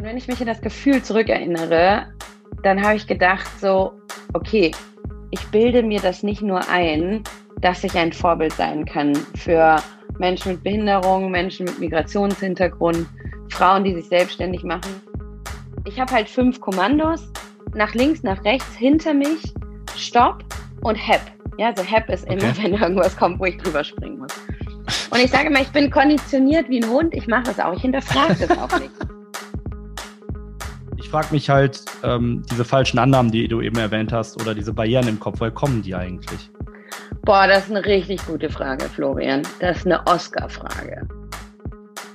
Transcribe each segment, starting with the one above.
Und wenn ich mich in das Gefühl zurückerinnere, dann habe ich gedacht, so, okay, ich bilde mir das nicht nur ein, dass ich ein Vorbild sein kann für Menschen mit Behinderung, Menschen mit Migrationshintergrund, Frauen, die sich selbstständig machen. Ich habe halt fünf Kommandos, nach links, nach rechts, hinter mich, Stopp und Hep. Ja, so Hep ist immer, okay. wenn irgendwas kommt, wo ich drüber springen muss. Und ich sage immer, ich bin konditioniert wie ein Hund, ich mache es auch, ich hinterfrage das auch nicht. Ich frage mich halt, ähm, diese falschen Annahmen, die du eben erwähnt hast, oder diese Barrieren im Kopf, woher kommen die eigentlich? Boah, das ist eine richtig gute Frage, Florian. Das ist eine Oscar-Frage.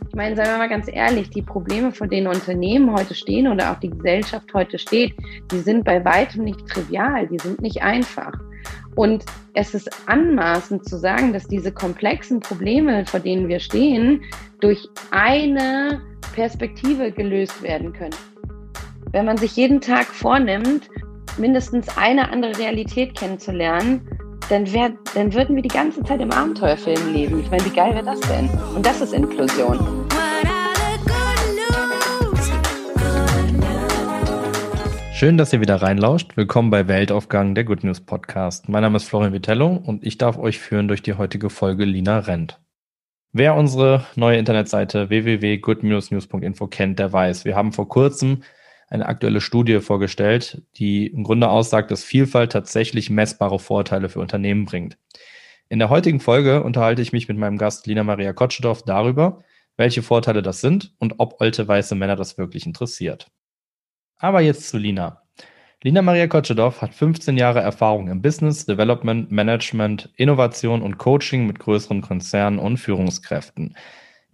Ich meine, seien wir mal ganz ehrlich, die Probleme, vor denen Unternehmen heute stehen oder auch die Gesellschaft heute steht, die sind bei weitem nicht trivial, die sind nicht einfach. Und es ist anmaßend zu sagen, dass diese komplexen Probleme, vor denen wir stehen, durch eine Perspektive gelöst werden können. Wenn man sich jeden Tag vornimmt, mindestens eine andere Realität kennenzulernen, dann, wär, dann würden wir die ganze Zeit im Abenteuerfilm leben. Ich meine, wie geil wäre das denn? Und das ist Inklusion. Schön, dass ihr wieder reinlauscht. Willkommen bei Weltaufgang, der Good News Podcast. Mein Name ist Florian Vitello und ich darf euch führen durch die heutige Folge Lina Rent. Wer unsere neue Internetseite www.good-news.info kennt, der weiß, wir haben vor kurzem eine aktuelle Studie vorgestellt, die im Grunde aussagt, dass Vielfalt tatsächlich messbare Vorteile für Unternehmen bringt. In der heutigen Folge unterhalte ich mich mit meinem Gast Lina Maria Kotschedorf darüber, welche Vorteile das sind und ob alte weiße Männer das wirklich interessiert. Aber jetzt zu Lina. Lina Maria Kotschedorf hat 15 Jahre Erfahrung im Business, Development, Management, Innovation und Coaching mit größeren Konzernen und Führungskräften.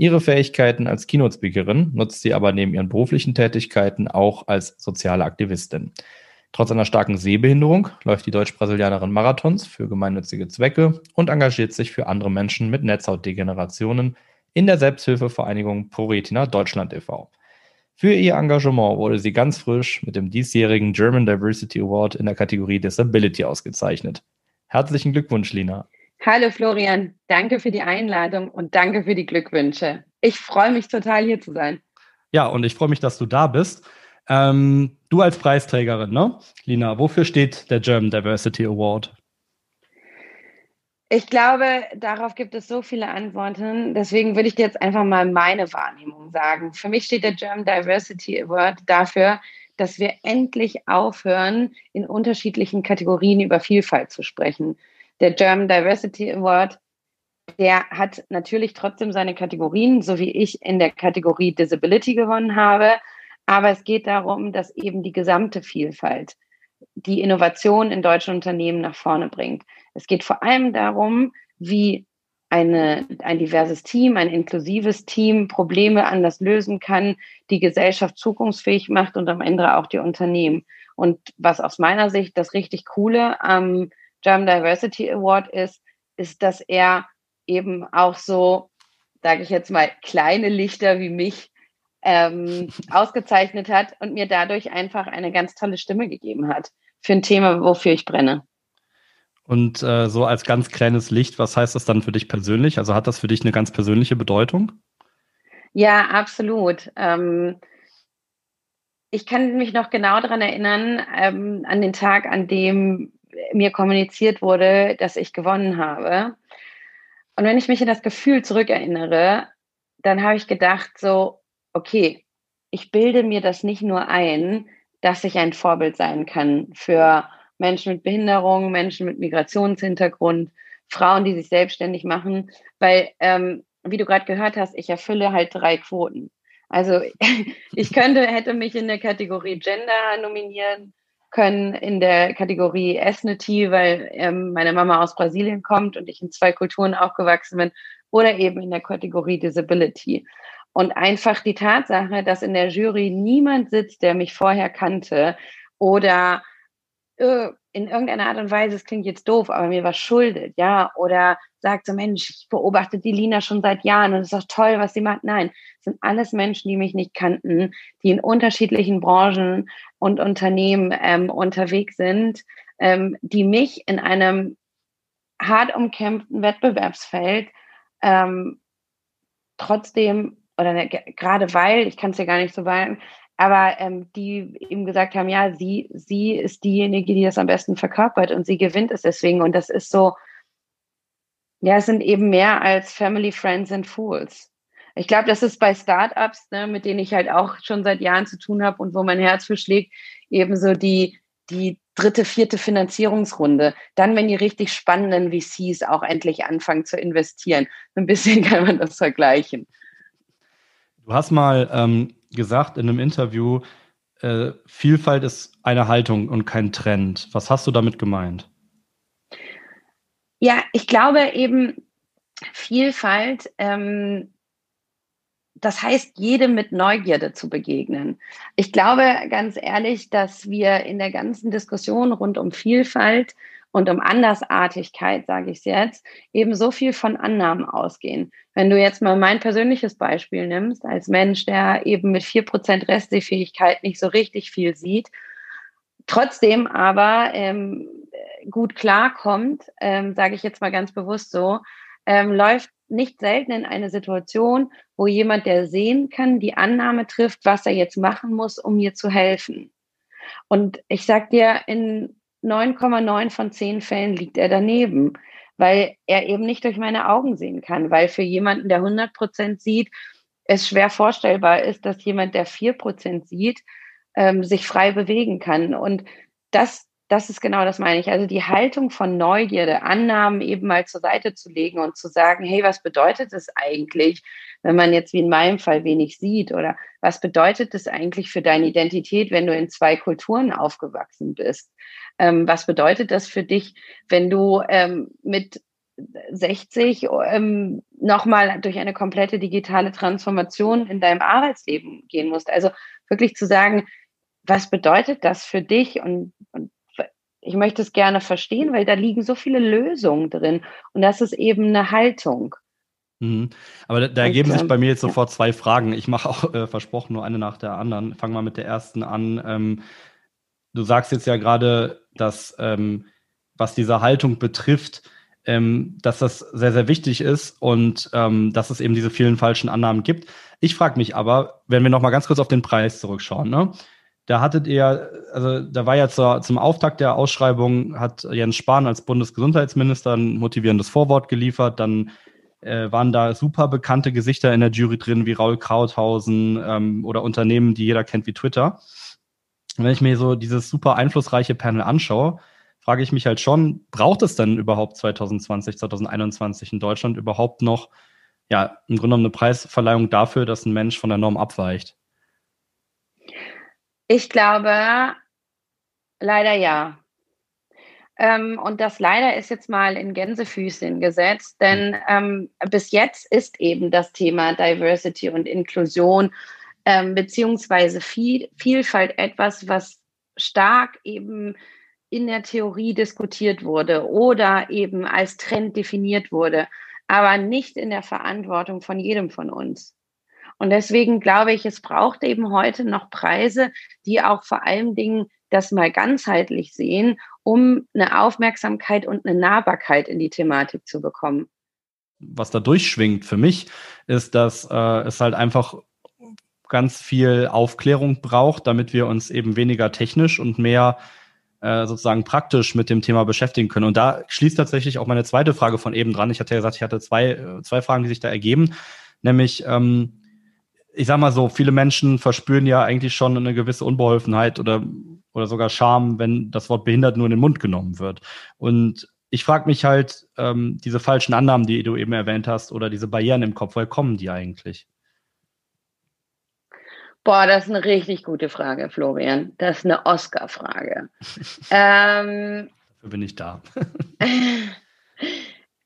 Ihre Fähigkeiten als Keynote-Speakerin nutzt sie aber neben ihren beruflichen Tätigkeiten auch als soziale Aktivistin. Trotz einer starken Sehbehinderung läuft die Deutsch-Brasilianerin Marathons für gemeinnützige Zwecke und engagiert sich für andere Menschen mit Netzhautdegenerationen in der Selbsthilfevereinigung ProRetina Deutschland e.V. Für ihr Engagement wurde sie ganz frisch mit dem diesjährigen German Diversity Award in der Kategorie Disability ausgezeichnet. Herzlichen Glückwunsch, Lina. Hallo Florian, danke für die Einladung und danke für die Glückwünsche. Ich freue mich total hier zu sein. Ja, und ich freue mich, dass du da bist. Ähm, du als Preisträgerin, ne? Lina, wofür steht der German Diversity Award? Ich glaube, darauf gibt es so viele Antworten. Deswegen würde ich dir jetzt einfach mal meine Wahrnehmung sagen. Für mich steht der German Diversity Award dafür, dass wir endlich aufhören, in unterschiedlichen Kategorien über Vielfalt zu sprechen. Der German Diversity Award, der hat natürlich trotzdem seine Kategorien, so wie ich in der Kategorie Disability gewonnen habe. Aber es geht darum, dass eben die gesamte Vielfalt die Innovation in deutschen Unternehmen nach vorne bringt. Es geht vor allem darum, wie eine, ein diverses Team, ein inklusives Team Probleme anders lösen kann, die Gesellschaft zukunftsfähig macht und am Ende auch die Unternehmen. Und was aus meiner Sicht das richtig Coole am German Diversity Award ist, ist, dass er eben auch so, sage ich jetzt mal, kleine Lichter wie mich ähm, ausgezeichnet hat und mir dadurch einfach eine ganz tolle Stimme gegeben hat für ein Thema, wofür ich brenne. Und äh, so als ganz kleines Licht, was heißt das dann für dich persönlich? Also hat das für dich eine ganz persönliche Bedeutung? Ja, absolut. Ähm, ich kann mich noch genau daran erinnern, ähm, an den Tag, an dem mir kommuniziert wurde, dass ich gewonnen habe. Und wenn ich mich in das Gefühl zurückerinnere, dann habe ich gedacht, so, okay, ich bilde mir das nicht nur ein, dass ich ein Vorbild sein kann für Menschen mit Behinderung, Menschen mit Migrationshintergrund, Frauen, die sich selbstständig machen, weil, ähm, wie du gerade gehört hast, ich erfülle halt drei Quoten. Also ich könnte, hätte mich in der Kategorie Gender nominieren können, in der Kategorie Ethnicity, weil ähm, meine Mama aus Brasilien kommt und ich in zwei Kulturen aufgewachsen bin, oder eben in der Kategorie Disability. Und einfach die Tatsache, dass in der Jury niemand sitzt, der mich vorher kannte oder äh, in irgendeiner Art und Weise, es klingt jetzt doof, aber mir was schuldet, ja, oder sagt so, Mensch, ich beobachte die Lina schon seit Jahren und es ist doch toll, was sie macht. Nein, es sind alles Menschen, die mich nicht kannten, die in unterschiedlichen Branchen und Unternehmen ähm, unterwegs sind, ähm, die mich in einem hart umkämpften Wettbewerbsfeld ähm, trotzdem, oder ne, gerade weil, ich kann es ja gar nicht so sagen, aber ähm, die ihm gesagt haben, ja, sie, sie ist diejenige, die das am besten verkörpert und sie gewinnt es deswegen. Und das ist so, ja, es sind eben mehr als Family, Friends and Fools. Ich glaube, das ist bei Startups, ne, mit denen ich halt auch schon seit Jahren zu tun habe und wo mein Herz für schlägt, eben so die, die dritte, vierte Finanzierungsrunde. Dann, wenn die richtig spannenden VCs auch endlich anfangen zu investieren. Ein bisschen kann man das vergleichen. Du hast mal ähm, gesagt in einem Interview, äh, Vielfalt ist eine Haltung und kein Trend. Was hast du damit gemeint? Ja, ich glaube eben, Vielfalt ähm, das heißt, jedem mit Neugierde zu begegnen. Ich glaube ganz ehrlich, dass wir in der ganzen Diskussion rund um Vielfalt und um Andersartigkeit, sage ich es jetzt, eben so viel von Annahmen ausgehen. Wenn du jetzt mal mein persönliches Beispiel nimmst, als Mensch, der eben mit vier Prozent Restsehfähigkeit nicht so richtig viel sieht, trotzdem aber ähm, gut klarkommt, ähm, sage ich jetzt mal ganz bewusst so, ähm, läuft nicht selten in eine Situation, wo jemand, der sehen kann, die Annahme trifft, was er jetzt machen muss, um mir zu helfen. Und ich sag dir, in 9,9 von 10 Fällen liegt er daneben, weil er eben nicht durch meine Augen sehen kann, weil für jemanden, der 100 Prozent sieht, es schwer vorstellbar ist, dass jemand, der 4 Prozent sieht, ähm, sich frei bewegen kann. Und das das ist genau das meine ich. Also die Haltung von Neugierde, Annahmen eben mal zur Seite zu legen und zu sagen, hey, was bedeutet es eigentlich, wenn man jetzt wie in meinem Fall wenig sieht? Oder was bedeutet es eigentlich für deine Identität, wenn du in zwei Kulturen aufgewachsen bist? Ähm, was bedeutet das für dich, wenn du ähm, mit 60 ähm, nochmal durch eine komplette digitale Transformation in deinem Arbeitsleben gehen musst? Also wirklich zu sagen, was bedeutet das für dich und, und ich möchte es gerne verstehen, weil da liegen so viele Lösungen drin. Und das ist eben eine Haltung. Mhm. Aber da, da ergeben sich bei mir jetzt sofort zwei Fragen. Ich mache auch äh, versprochen nur eine nach der anderen. Fangen wir mit der ersten an. Ähm, du sagst jetzt ja gerade, dass ähm, was diese Haltung betrifft, ähm, dass das sehr, sehr wichtig ist und ähm, dass es eben diese vielen falschen Annahmen gibt. Ich frage mich aber, wenn wir noch mal ganz kurz auf den Preis zurückschauen, ne? Da hattet ihr, also da war ja zur, zum Auftakt der Ausschreibung, hat Jens Spahn als Bundesgesundheitsminister ein motivierendes Vorwort geliefert. Dann äh, waren da super bekannte Gesichter in der Jury drin, wie Raul Krauthausen ähm, oder Unternehmen, die jeder kennt wie Twitter. Und wenn ich mir so dieses super einflussreiche Panel anschaue, frage ich mich halt schon, braucht es denn überhaupt 2020, 2021 in Deutschland überhaupt noch, ja, im Grunde genommen eine Preisverleihung dafür, dass ein Mensch von der Norm abweicht? Ich glaube, leider ja. Ähm, und das leider ist jetzt mal in Gänsefüßchen gesetzt, denn ähm, bis jetzt ist eben das Thema Diversity und Inklusion ähm, beziehungsweise viel, Vielfalt etwas, was stark eben in der Theorie diskutiert wurde oder eben als Trend definiert wurde, aber nicht in der Verantwortung von jedem von uns. Und deswegen glaube ich, es braucht eben heute noch Preise, die auch vor allen Dingen das mal ganzheitlich sehen, um eine Aufmerksamkeit und eine Nahbarkeit in die Thematik zu bekommen. Was da durchschwingt für mich, ist, dass äh, es halt einfach ganz viel Aufklärung braucht, damit wir uns eben weniger technisch und mehr äh, sozusagen praktisch mit dem Thema beschäftigen können. Und da schließt tatsächlich auch meine zweite Frage von eben dran. Ich hatte ja gesagt, ich hatte zwei, äh, zwei Fragen, die sich da ergeben, nämlich ähm, ich sag mal so, viele Menschen verspüren ja eigentlich schon eine gewisse Unbeholfenheit oder, oder sogar Scham, wenn das Wort behindert nur in den Mund genommen wird. Und ich frage mich halt, ähm, diese falschen Annahmen, die du eben erwähnt hast, oder diese Barrieren im Kopf, woher kommen die eigentlich? Boah, das ist eine richtig gute Frage, Florian. Das ist eine Oscar-Frage. ähm, Dafür bin ich da.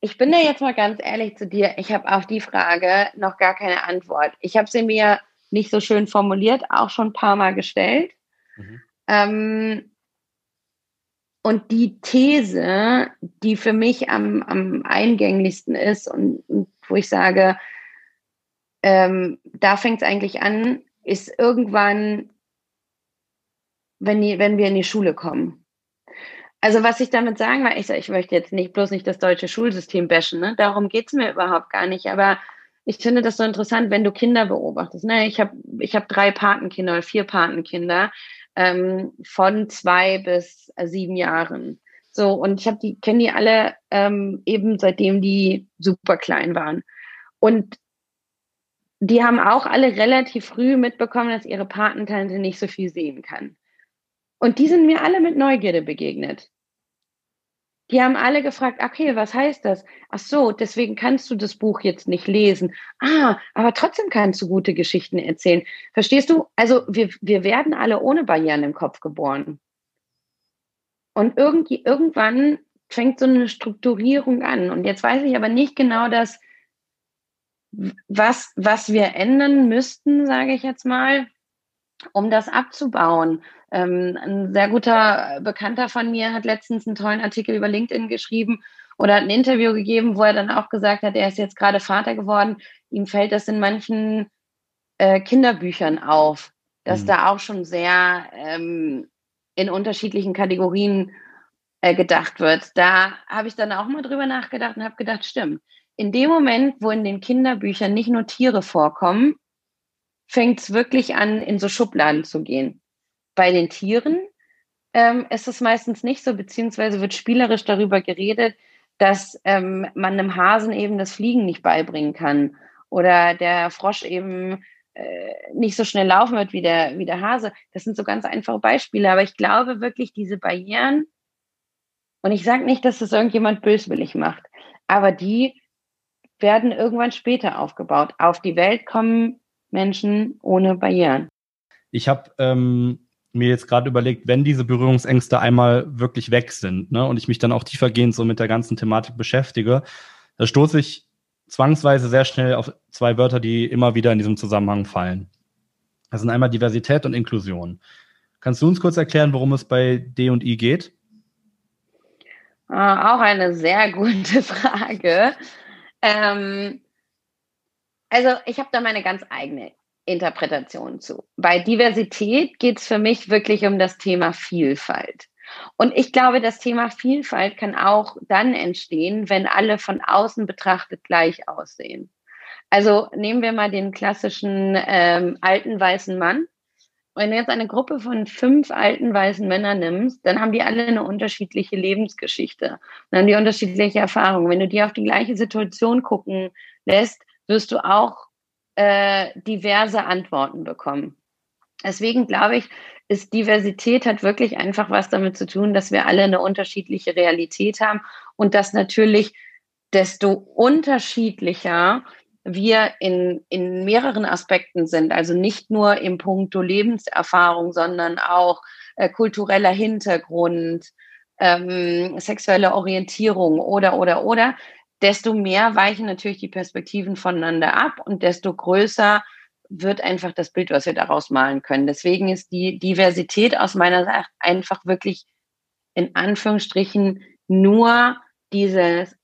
Ich bin da jetzt mal ganz ehrlich zu dir. Ich habe auf die Frage noch gar keine Antwort. Ich habe sie mir nicht so schön formuliert, auch schon ein paar Mal gestellt. Mhm. Ähm, und die These, die für mich am, am eingänglichsten ist und, und wo ich sage, ähm, da fängt es eigentlich an, ist irgendwann, wenn, die, wenn wir in die Schule kommen. Also was ich damit sagen will, ich, ich möchte jetzt nicht bloß nicht das deutsche Schulsystem bashen, ne? darum geht es mir überhaupt gar nicht, aber ich finde das so interessant, wenn du Kinder beobachtest. Ne? Ich habe ich hab drei Patenkinder oder vier Patenkinder ähm, von zwei bis äh, sieben Jahren. So, und ich habe die, kenne die alle ähm, eben seitdem die super klein waren. Und die haben auch alle relativ früh mitbekommen, dass ihre Patentante nicht so viel sehen kann. Und die sind mir alle mit Neugierde begegnet. Die haben alle gefragt, okay, was heißt das? Ach so, deswegen kannst du das Buch jetzt nicht lesen. Ah, aber trotzdem kannst du gute Geschichten erzählen. Verstehst du? Also wir, wir werden alle ohne Barrieren im Kopf geboren. Und irgendwie, irgendwann fängt so eine Strukturierung an. Und jetzt weiß ich aber nicht genau das, was, was wir ändern müssten, sage ich jetzt mal, um das abzubauen. Ähm, ein sehr guter Bekannter von mir hat letztens einen tollen Artikel über LinkedIn geschrieben oder hat ein Interview gegeben, wo er dann auch gesagt hat, er ist jetzt gerade Vater geworden. Ihm fällt das in manchen äh, Kinderbüchern auf, dass mhm. da auch schon sehr ähm, in unterschiedlichen Kategorien äh, gedacht wird. Da habe ich dann auch mal drüber nachgedacht und habe gedacht, stimmt. In dem Moment, wo in den Kinderbüchern nicht nur Tiere vorkommen, fängt es wirklich an, in so Schubladen zu gehen. Bei den Tieren ähm, ist es meistens nicht so, beziehungsweise wird spielerisch darüber geredet, dass ähm, man einem Hasen eben das Fliegen nicht beibringen kann oder der Frosch eben äh, nicht so schnell laufen wird wie der, wie der Hase. Das sind so ganz einfache Beispiele, aber ich glaube wirklich, diese Barrieren, und ich sage nicht, dass das irgendjemand böswillig macht, aber die werden irgendwann später aufgebaut. Auf die Welt kommen Menschen ohne Barrieren. Ich habe ähm, mir jetzt gerade überlegt, wenn diese Berührungsängste einmal wirklich weg sind ne, und ich mich dann auch tiefergehend so mit der ganzen Thematik beschäftige, da stoße ich zwangsweise sehr schnell auf zwei Wörter, die immer wieder in diesem Zusammenhang fallen. Das sind einmal Diversität und Inklusion. Kannst du uns kurz erklären, worum es bei D und I geht? Ah, auch eine sehr gute Frage. Ähm, also ich habe da meine ganz eigene Interpretation zu. Bei Diversität geht es für mich wirklich um das Thema Vielfalt. Und ich glaube, das Thema Vielfalt kann auch dann entstehen, wenn alle von außen betrachtet gleich aussehen. Also nehmen wir mal den klassischen ähm, alten weißen Mann. Wenn du jetzt eine Gruppe von fünf alten weißen Männern nimmst, dann haben die alle eine unterschiedliche Lebensgeschichte. Dann haben die unterschiedliche Erfahrungen. Wenn du die auf die gleiche Situation gucken lässt, wirst du auch äh, diverse Antworten bekommen. Deswegen glaube ich, ist Diversität hat wirklich einfach was damit zu tun, dass wir alle eine unterschiedliche Realität haben und dass natürlich desto unterschiedlicher wir in, in mehreren Aspekten sind, also nicht nur im Punkto Lebenserfahrung, sondern auch äh, kultureller Hintergrund, ähm, sexuelle Orientierung oder, oder, oder, desto mehr weichen natürlich die Perspektiven voneinander ab und desto größer wird einfach das Bild, was wir daraus malen können. Deswegen ist die Diversität aus meiner Sicht einfach wirklich in Anführungsstrichen nur dieses,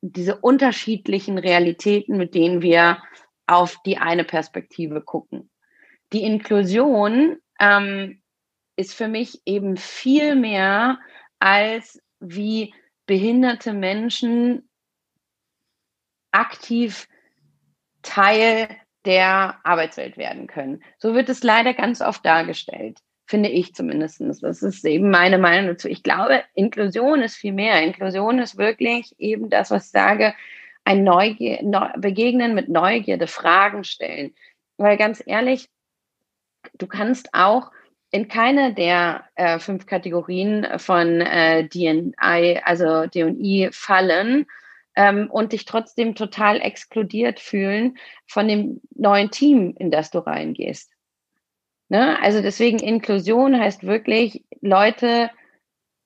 diese unterschiedlichen Realitäten, mit denen wir auf die eine Perspektive gucken. Die Inklusion ähm, ist für mich eben viel mehr als wie behinderte Menschen aktiv Teil der Arbeitswelt werden können. So wird es leider ganz oft dargestellt, finde ich zumindest. Das ist eben meine Meinung dazu. Ich glaube, Inklusion ist viel mehr. Inklusion ist wirklich eben das, was ich sage, ein Neugier, Begegnen mit Neugierde, Fragen stellen. Weil ganz ehrlich, du kannst auch in keine der äh, fünf Kategorien von äh, DNI, also D&I fallen ähm, und dich trotzdem total exkludiert fühlen von dem neuen Team, in das du reingehst. Ne? Also deswegen Inklusion heißt wirklich Leute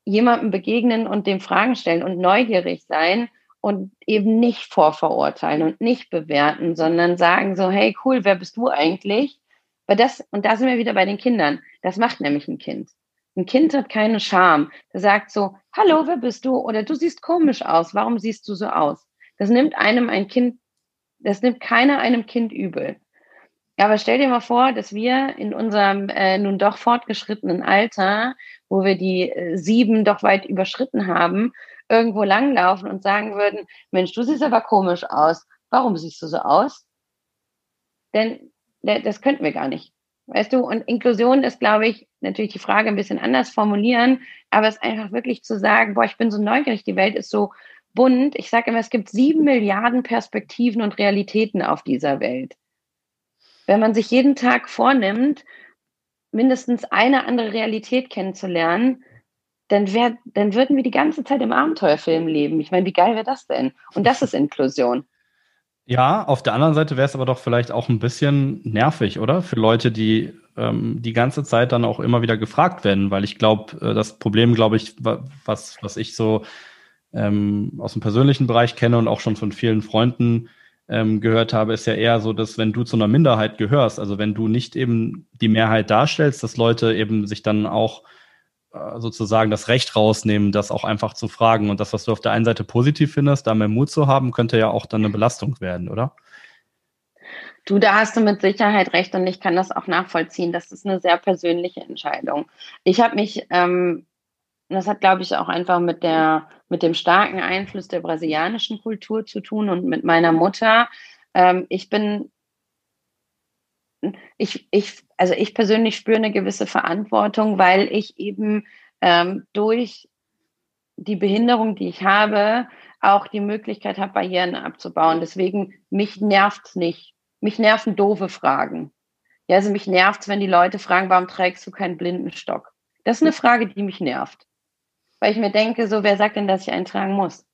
jemandem begegnen und dem Fragen stellen und neugierig sein und eben nicht vorverurteilen und nicht bewerten, sondern sagen so, hey cool, wer bist du eigentlich? Weil das, und da sind wir wieder bei den Kindern, das macht nämlich ein Kind. Ein Kind hat keine Scham. Der sagt so, hallo, wer bist du? Oder du siehst komisch aus. Warum siehst du so aus? Das nimmt einem ein Kind, das nimmt keiner einem Kind übel. Ja, aber stell dir mal vor, dass wir in unserem äh, nun doch fortgeschrittenen Alter, wo wir die äh, sieben doch weit überschritten haben, irgendwo langlaufen und sagen würden, Mensch, du siehst aber komisch aus. warum siehst du so aus? Denn das könnten wir gar nicht. Weißt du, und Inklusion ist, glaube ich, natürlich die Frage ein bisschen anders formulieren, aber es ist einfach wirklich zu sagen, boah, ich bin so neugierig, die Welt ist so bunt. Ich sage immer, es gibt sieben Milliarden Perspektiven und Realitäten auf dieser Welt. Wenn man sich jeden Tag vornimmt, mindestens eine andere Realität kennenzulernen, dann, wär, dann würden wir die ganze Zeit im Abenteuerfilm leben. Ich meine, wie geil wäre das denn? Und das ist Inklusion. Ja, auf der anderen Seite wäre es aber doch vielleicht auch ein bisschen nervig, oder? Für Leute, die ähm, die ganze Zeit dann auch immer wieder gefragt werden, weil ich glaube, äh, das Problem, glaube ich, was, was ich so ähm, aus dem persönlichen Bereich kenne und auch schon von vielen Freunden ähm, gehört habe, ist ja eher so, dass wenn du zu einer Minderheit gehörst, also wenn du nicht eben die Mehrheit darstellst, dass Leute eben sich dann auch äh, sozusagen das Recht rausnehmen, das auch einfach zu fragen. Und das, was du auf der einen Seite positiv findest, da mehr Mut zu haben, könnte ja auch dann eine Belastung werden, oder? Du, da hast du mit Sicherheit recht und ich kann das auch nachvollziehen. Das ist eine sehr persönliche Entscheidung. Ich habe mich, ähm, das hat, glaube ich, auch einfach mit der, mit dem starken Einfluss der brasilianischen Kultur zu tun und mit meiner Mutter. Ähm, ich bin ich, ich, also ich persönlich spüre eine gewisse Verantwortung, weil ich eben ähm, durch die Behinderung, die ich habe, auch die Möglichkeit habe, Barrieren abzubauen. Deswegen, mich nervt es nicht. Mich nerven doofe Fragen. Ja, also mich nervt es, wenn die Leute fragen, warum trägst du keinen Blindenstock? Das ist eine Frage, die mich nervt. Weil ich mir denke, so, wer sagt denn, dass ich einen tragen muss?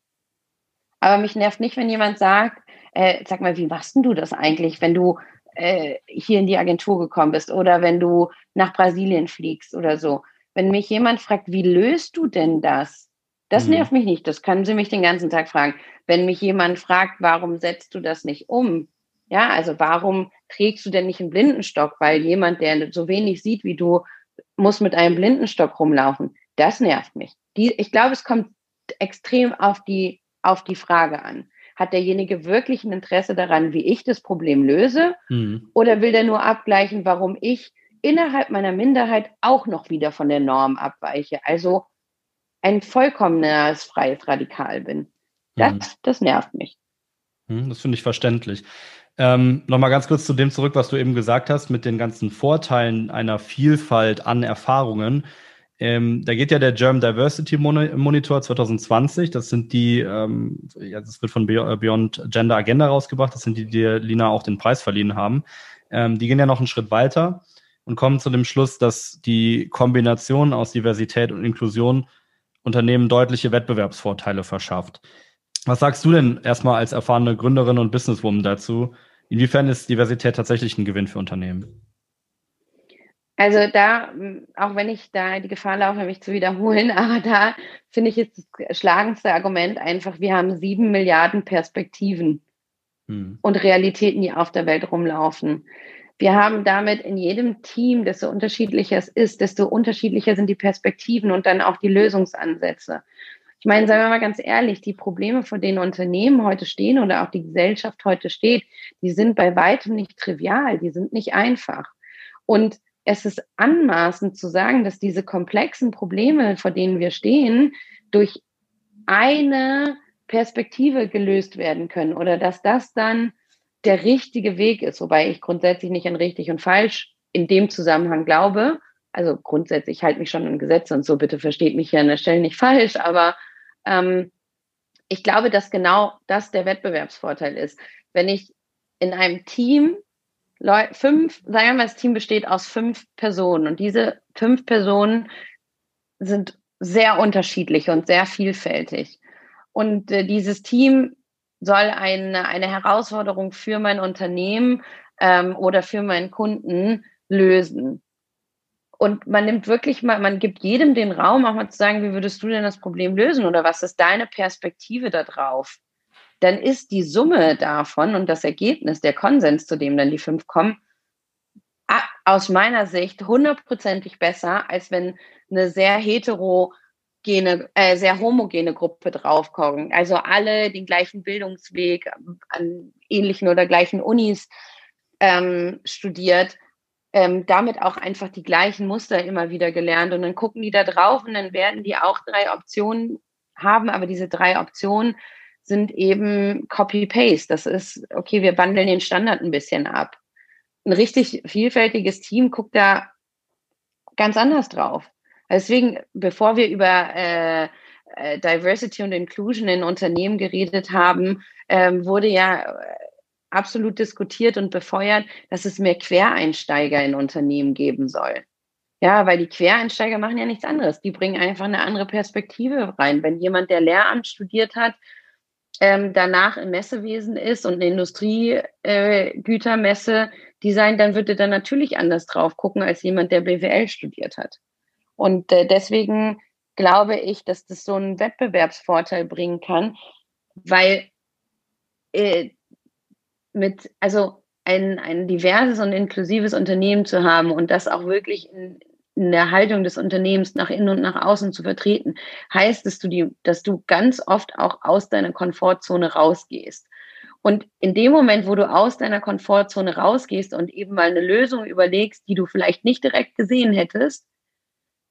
Aber mich nervt nicht, wenn jemand sagt, äh, sag mal, wie machst denn du das eigentlich, wenn du äh, hier in die Agentur gekommen bist oder wenn du nach Brasilien fliegst oder so. Wenn mich jemand fragt, wie löst du denn das? Das mhm. nervt mich nicht. Das können Sie mich den ganzen Tag fragen. Wenn mich jemand fragt, warum setzt du das nicht um? Ja, also warum trägst du denn nicht einen Blindenstock? Weil jemand, der so wenig sieht wie du, muss mit einem Blindenstock rumlaufen. Das nervt mich. Die, ich glaube, es kommt extrem auf die, auf die Frage an. Hat derjenige wirklich ein Interesse daran, wie ich das Problem löse? Mhm. Oder will der nur abgleichen, warum ich innerhalb meiner Minderheit auch noch wieder von der Norm abweiche? Also ein vollkommenes freies Radikal bin. Das, mhm. das nervt mich. Mhm, das finde ich verständlich. Ähm, Nochmal ganz kurz zu dem zurück, was du eben gesagt hast, mit den ganzen Vorteilen einer Vielfalt an Erfahrungen. Ähm, da geht ja der German Diversity Monitor 2020. Das sind die, ähm, ja, das wird von äh, Beyond Gender Agenda rausgebracht. Das sind die, die Lina auch den Preis verliehen haben. Ähm, die gehen ja noch einen Schritt weiter und kommen zu dem Schluss, dass die Kombination aus Diversität und Inklusion Unternehmen deutliche Wettbewerbsvorteile verschafft. Was sagst du denn erstmal als erfahrene Gründerin und Businesswoman dazu? Inwiefern ist Diversität tatsächlich ein Gewinn für Unternehmen? Also da, auch wenn ich da die Gefahr laufe, mich zu wiederholen, aber da finde ich jetzt das schlagendste Argument einfach, wir haben sieben Milliarden Perspektiven hm. und Realitäten, die auf der Welt rumlaufen. Wir haben damit in jedem Team, desto unterschiedlicher es ist, desto unterschiedlicher sind die Perspektiven und dann auch die Lösungsansätze. Ich meine, sagen wir mal ganz ehrlich, die Probleme, vor denen Unternehmen heute stehen oder auch die Gesellschaft heute steht, die sind bei weitem nicht trivial, die sind nicht einfach. Und es ist anmaßend zu sagen, dass diese komplexen Probleme, vor denen wir stehen, durch eine Perspektive gelöst werden können oder dass das dann der richtige Weg ist, wobei ich grundsätzlich nicht an richtig und falsch in dem Zusammenhang glaube. Also grundsätzlich halte mich schon an Gesetze und so, bitte versteht mich hier an der Stelle nicht falsch, aber ähm, ich glaube, dass genau das der Wettbewerbsvorteil ist. Wenn ich in einem Team Leu fünf, sagen wir mal, das Team besteht aus fünf Personen und diese fünf Personen sind sehr unterschiedlich und sehr vielfältig. Und äh, dieses Team soll eine, eine Herausforderung für mein Unternehmen ähm, oder für meinen Kunden lösen. Und man nimmt wirklich mal, man gibt jedem den Raum, auch mal zu sagen, wie würdest du denn das Problem lösen oder was ist deine Perspektive da drauf? Dann ist die Summe davon und das Ergebnis, der Konsens, zu dem dann die fünf kommen, aus meiner Sicht hundertprozentig besser, als wenn eine sehr heterogene, äh, sehr homogene Gruppe draufkommt. Also alle den gleichen Bildungsweg an ähnlichen oder gleichen Unis ähm, studiert, ähm, damit auch einfach die gleichen Muster immer wieder gelernt. Und dann gucken die da drauf und dann werden die auch drei Optionen haben, aber diese drei Optionen sind eben Copy-Paste. Das ist, okay, wir wandeln den Standard ein bisschen ab. Ein richtig vielfältiges Team guckt da ganz anders drauf. Deswegen, bevor wir über äh, äh, Diversity und Inclusion in Unternehmen geredet haben, ähm, wurde ja äh, absolut diskutiert und befeuert, dass es mehr Quereinsteiger in Unternehmen geben soll. Ja, weil die Quereinsteiger machen ja nichts anderes. Die bringen einfach eine andere Perspektive rein. Wenn jemand, der Lehramt studiert hat, ähm, danach im Messewesen ist und eine Industriegütermesse äh, designt, dann wird er dann natürlich anders drauf gucken als jemand, der BWL studiert hat. Und äh, deswegen glaube ich, dass das so einen Wettbewerbsvorteil bringen kann, weil äh, mit, also ein, ein diverses und inklusives Unternehmen zu haben und das auch wirklich in, in der Haltung des Unternehmens nach innen und nach außen zu vertreten, heißt, dass du, die, dass du ganz oft auch aus deiner Komfortzone rausgehst. Und in dem Moment, wo du aus deiner Komfortzone rausgehst und eben mal eine Lösung überlegst, die du vielleicht nicht direkt gesehen hättest,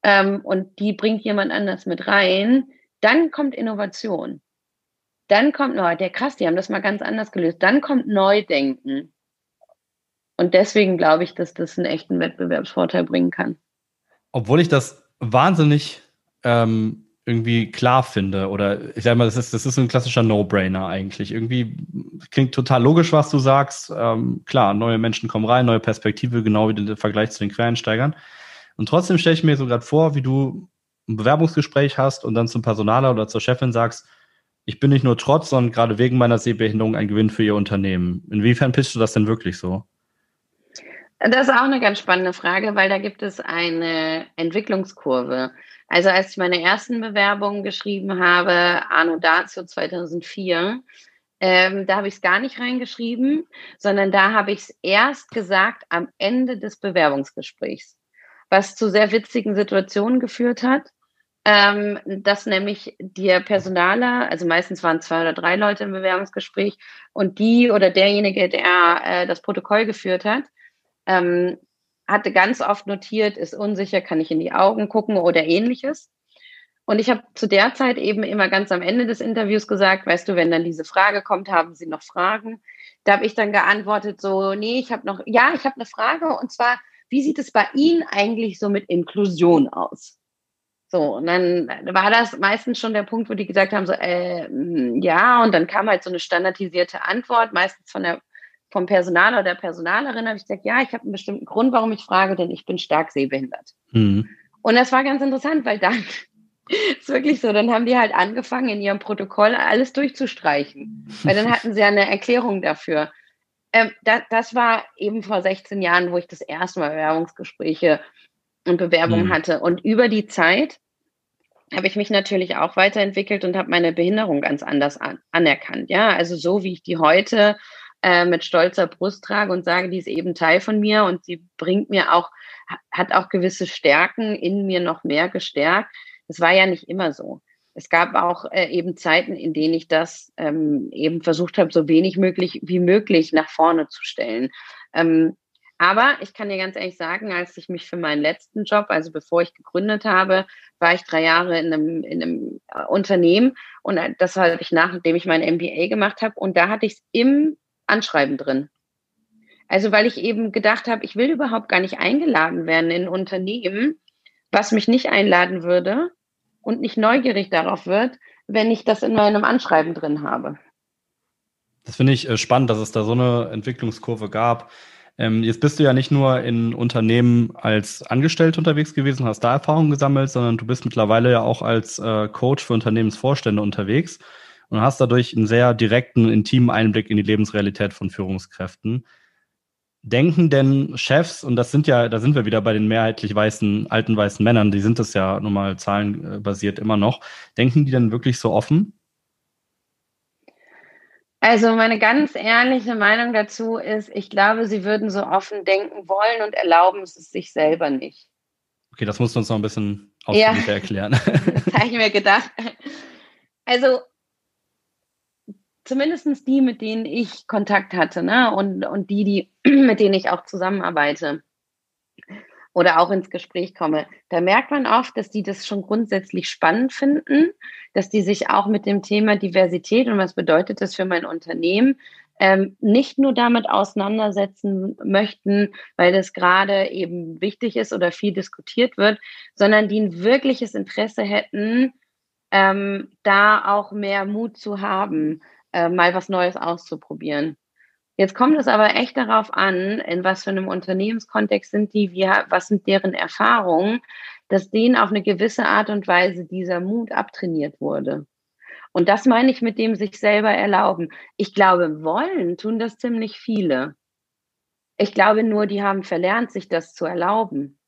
ähm, und die bringt jemand anders mit rein, dann kommt Innovation. Dann kommt, oh, der krass, die haben das mal ganz anders gelöst. Dann kommt Neudenken. Und deswegen glaube ich, dass das einen echten Wettbewerbsvorteil bringen kann. Obwohl ich das wahnsinnig ähm, irgendwie klar finde, oder ich sage mal, das ist, das ist ein klassischer No-Brainer eigentlich. Irgendwie klingt total logisch, was du sagst. Ähm, klar, neue Menschen kommen rein, neue Perspektive, genau wie der Vergleich zu den Quereinsteigern. Und trotzdem stelle ich mir so gerade vor, wie du ein Bewerbungsgespräch hast und dann zum Personaler oder zur Chefin sagst, ich bin nicht nur trotz, sondern gerade wegen meiner Sehbehinderung ein Gewinn für ihr Unternehmen. Inwiefern pitchst du das denn wirklich so? Das ist auch eine ganz spannende Frage, weil da gibt es eine Entwicklungskurve. Also als ich meine ersten Bewerbungen geschrieben habe, Arno Dazio 2004, ähm, da habe ich es gar nicht reingeschrieben, sondern da habe ich es erst gesagt am Ende des Bewerbungsgesprächs, was zu sehr witzigen Situationen geführt hat. Ähm, dass nämlich der Personaler, also meistens waren zwei oder drei Leute im Bewerbungsgespräch und die oder derjenige, der äh, das Protokoll geführt hat, ähm, hatte ganz oft notiert, ist unsicher, kann ich in die Augen gucken oder ähnliches. Und ich habe zu der Zeit eben immer ganz am Ende des Interviews gesagt, weißt du, wenn dann diese Frage kommt, haben Sie noch Fragen? Da habe ich dann geantwortet so, nee, ich habe noch, ja, ich habe eine Frage und zwar, wie sieht es bei Ihnen eigentlich so mit Inklusion aus? So, und dann war das meistens schon der Punkt, wo die gesagt haben, so, äh, ja, und dann kam halt so eine standardisierte Antwort, meistens von der vom Personaler oder der Personalerin habe ich gesagt, ja, ich habe einen bestimmten Grund, warum ich frage, denn ich bin stark sehbehindert. Mhm. Und das war ganz interessant, weil dann ist wirklich so, dann haben die halt angefangen, in ihrem Protokoll alles durchzustreichen, weil dann hatten sie ja eine Erklärung dafür. Ähm, da, das war eben vor 16 Jahren, wo ich das erste Mal Bewerbungsgespräche und Bewerbungen mhm. hatte. Und über die Zeit habe ich mich natürlich auch weiterentwickelt und habe meine Behinderung ganz anders an, anerkannt. Ja, also so wie ich die heute äh, mit stolzer Brust trage und sage, die ist eben Teil von mir und sie bringt mir auch, hat auch gewisse Stärken in mir noch mehr gestärkt. Das war ja nicht immer so. Es gab auch äh, eben Zeiten, in denen ich das ähm, eben versucht habe, so wenig möglich wie möglich nach vorne zu stellen. Ähm, aber ich kann dir ganz ehrlich sagen, als ich mich für meinen letzten Job, also bevor ich gegründet habe, war ich drei Jahre in einem, in einem äh, Unternehmen und äh, das hatte ich nachdem ich mein MBA gemacht habe und da hatte ich es im Anschreiben drin. Also weil ich eben gedacht habe, ich will überhaupt gar nicht eingeladen werden in Unternehmen, was mich nicht einladen würde und nicht neugierig darauf wird, wenn ich das in meinem Anschreiben drin habe. Das finde ich äh, spannend, dass es da so eine Entwicklungskurve gab. Ähm, jetzt bist du ja nicht nur in Unternehmen als Angestellte unterwegs gewesen, hast da Erfahrungen gesammelt, sondern du bist mittlerweile ja auch als äh, Coach für Unternehmensvorstände unterwegs und hast dadurch einen sehr direkten, intimen Einblick in die Lebensrealität von Führungskräften. Denken denn Chefs, und das sind ja, da sind wir wieder bei den mehrheitlich weißen, alten weißen Männern, die sind es ja nun mal zahlenbasiert immer noch, denken die denn wirklich so offen? Also meine ganz ehrliche Meinung dazu ist, ich glaube, sie würden so offen denken wollen und erlauben es sich selber nicht. Okay, das musst du uns noch ein bisschen ausführlicher ja, erklären. Das habe ich mir gedacht. Also zumindest die, mit denen ich Kontakt hatte, ne? Und, und die, die, mit denen ich auch zusammenarbeite. oder auch ins Gespräch komme, da merkt man oft, dass die das schon grundsätzlich spannend finden, dass die sich auch mit dem Thema Diversität und was bedeutet das für mein Unternehmen ähm, nicht nur damit auseinandersetzen möchten, weil das gerade eben wichtig ist oder viel diskutiert wird, sondern die ein wirkliches Interesse hätten, ähm, da auch mehr Mut zu haben, äh, mal was Neues auszuprobieren. Jetzt kommt es aber echt darauf an, in was für einem Unternehmenskontext sind die, wie, was sind deren Erfahrungen, dass denen auf eine gewisse Art und Weise dieser Mut abtrainiert wurde. Und das meine ich mit dem sich selber erlauben. Ich glaube, wollen tun das ziemlich viele. Ich glaube nur, die haben verlernt, sich das zu erlauben.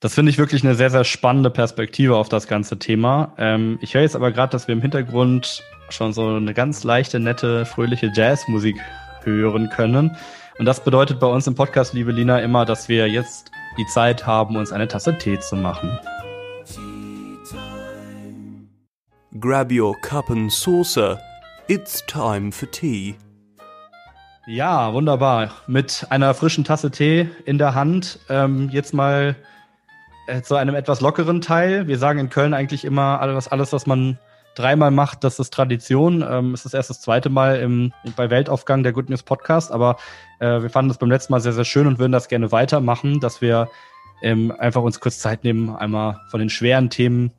Das finde ich wirklich eine sehr, sehr spannende Perspektive auf das ganze Thema. Ähm, ich höre jetzt aber gerade, dass wir im Hintergrund schon so eine ganz leichte, nette, fröhliche Jazzmusik hören können. Und das bedeutet bei uns im Podcast, liebe Lina, immer, dass wir jetzt die Zeit haben, uns eine Tasse Tee zu machen. Grab your cup and saucer. It's time for tea. Ja, wunderbar. Mit einer frischen Tasse Tee in der Hand. Ähm, jetzt mal zu einem etwas lockeren Teil. Wir sagen in Köln eigentlich immer, alles, alles was man dreimal macht, das ist Tradition. Ähm, es ist erst das zweite Mal im, bei Weltaufgang der Good News Podcast, aber äh, wir fanden das beim letzten Mal sehr, sehr schön und würden das gerne weitermachen, dass wir ähm, einfach uns kurz Zeit nehmen, einmal von den schweren Themen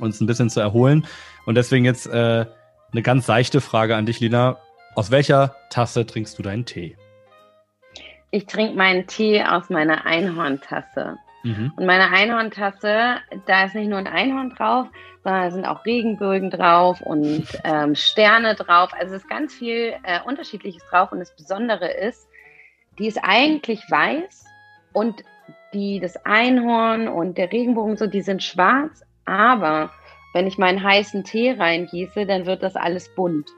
uns ein bisschen zu erholen. Und deswegen jetzt äh, eine ganz seichte Frage an dich, Lina. Aus welcher Tasse trinkst du deinen Tee? Ich trinke meinen Tee aus meiner Einhorntasse. Mhm. Und meine Einhorntasse, da ist nicht nur ein Einhorn drauf, sondern da sind auch Regenbögen drauf und ähm, Sterne drauf. Also es ist ganz viel äh, Unterschiedliches drauf. Und das Besondere ist, die ist eigentlich weiß und die, das Einhorn und der Regenbogen so, die sind schwarz, aber wenn ich meinen heißen Tee reingieße, dann wird das alles bunt.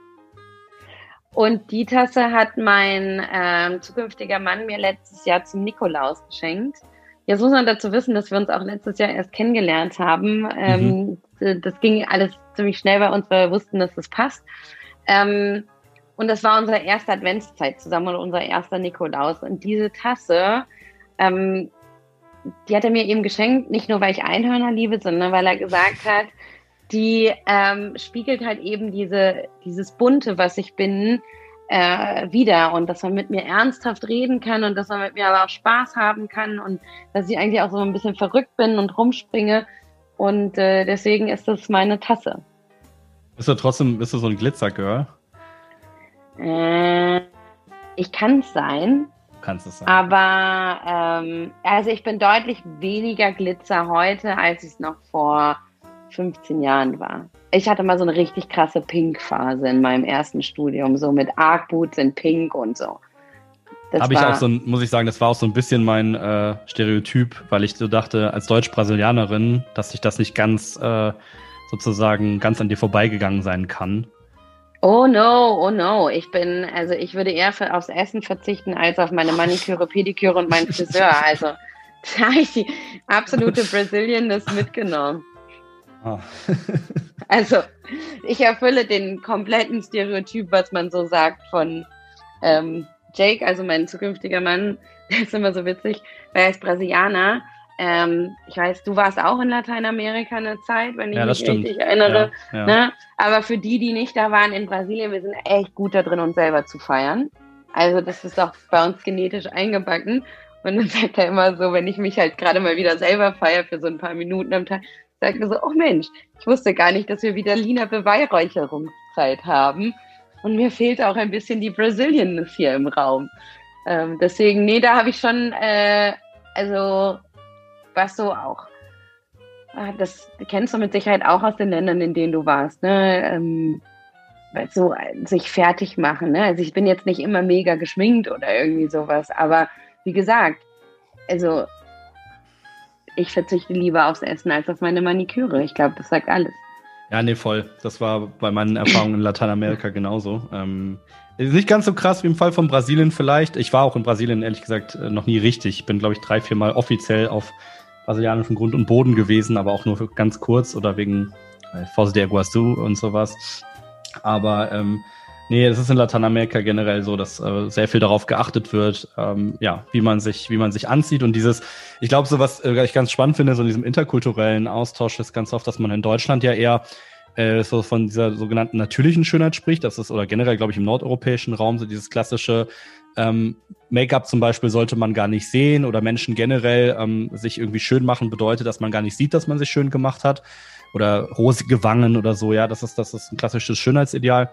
Und die Tasse hat mein ähm, zukünftiger Mann mir letztes Jahr zum Nikolaus geschenkt. Jetzt muss man dazu wissen, dass wir uns auch letztes Jahr erst kennengelernt haben. Ähm, mhm. Das ging alles ziemlich schnell bei uns, weil wir wussten, dass das passt. Ähm, und das war unsere erste Adventszeit zusammen und unser erster Nikolaus. Und diese Tasse, ähm, die hat er mir eben geschenkt, nicht nur weil ich Einhörner liebe, sondern weil er gesagt hat, die ähm, spiegelt halt eben diese, dieses Bunte, was ich bin, äh, wieder und dass man mit mir ernsthaft reden kann und dass man mit mir aber auch Spaß haben kann und dass ich eigentlich auch so ein bisschen verrückt bin und rumspringe und äh, deswegen ist das meine Tasse. Bist du trotzdem, bist du so ein Glitzergirl? Äh, ich kann es sein. Kannst es sein. Aber ähm, also ich bin deutlich weniger Glitzer heute, als ich es noch vor 15 Jahren war ich hatte mal so eine richtig krasse Pink-Phase in meinem ersten Studium, so mit Arc-Boots in Pink und so. Habe ich auch so, muss ich sagen, das war auch so ein bisschen mein äh, Stereotyp, weil ich so dachte, als Deutsch-Brasilianerin, dass ich das nicht ganz äh, sozusagen ganz an dir vorbeigegangen sein kann. Oh no, oh no. Ich bin, also ich würde eher für, aufs Essen verzichten als auf meine Maniküre, Pediküre und meinen Friseur. Also da habe ich die absolute Brazilianness mitgenommen. Ah. also, ich erfülle den kompletten Stereotyp, was man so sagt von ähm, Jake, also mein zukünftiger Mann. Der ist immer so witzig, weil er ist Brasilianer. Ähm, ich weiß, du warst auch in Lateinamerika eine Zeit, wenn ich ja, mich stimmt. richtig erinnere. Ja, ja. Ne? Aber für die, die nicht da waren in Brasilien, wir sind echt gut da drin, uns selber zu feiern. Also das ist auch bei uns genetisch eingebacken. Und dann sagt er immer so, wenn ich mich halt gerade mal wieder selber feiere für so ein paar Minuten am Tag, sagte so, oh Mensch, ich wusste gar nicht, dass wir wieder Lina Beweihräucherungszeit haben. Und mir fehlt auch ein bisschen die Brazilianness hier im Raum. Ähm, deswegen, nee, da habe ich schon, äh, also, was so auch. Ah, das kennst du mit Sicherheit auch aus den Ländern, in denen du warst, ne? Ähm, so sich fertig machen. Ne? Also ich bin jetzt nicht immer mega geschminkt oder irgendwie sowas, aber wie gesagt, also ich verzichte lieber aufs Essen als auf meine Maniküre. Ich glaube, das sagt alles. Ja, nee, voll. Das war bei meinen Erfahrungen in Lateinamerika genauso. Ähm, nicht ganz so krass wie im Fall von Brasilien vielleicht. Ich war auch in Brasilien, ehrlich gesagt, äh, noch nie richtig. Ich bin, glaube ich, drei, vier Mal offiziell auf brasilianischem Grund und Boden gewesen, aber auch nur ganz kurz oder wegen äh, Foz de Iguaçu und sowas. Aber ähm, Nee, es ist in Lateinamerika generell so, dass äh, sehr viel darauf geachtet wird, ähm, ja, wie man sich, wie man sich anzieht. Und dieses, ich glaube, so was äh, ich ganz spannend finde, so in diesem interkulturellen Austausch ist ganz oft, dass man in Deutschland ja eher äh, so von dieser sogenannten natürlichen Schönheit spricht. Das ist, oder generell, glaube ich, im nordeuropäischen Raum so dieses klassische ähm, Make-up zum Beispiel sollte man gar nicht sehen oder Menschen generell ähm, sich irgendwie schön machen bedeutet, dass man gar nicht sieht, dass man sich schön gemacht hat oder rosige Wangen oder so. Ja, das ist das ist ein klassisches Schönheitsideal.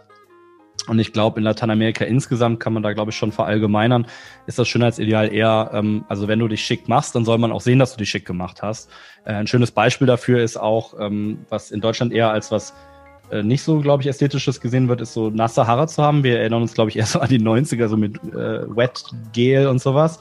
Und ich glaube, in Lateinamerika insgesamt kann man da, glaube ich, schon verallgemeinern, ist das Schönheitsideal eher, ähm, also wenn du dich schick machst, dann soll man auch sehen, dass du dich schick gemacht hast. Äh, ein schönes Beispiel dafür ist auch, ähm, was in Deutschland eher als was äh, nicht so, glaube ich, ästhetisches gesehen wird, ist so nasse Haare zu haben. Wir erinnern uns, glaube ich, erst so an die 90er, so mit äh, Wet Gel und sowas.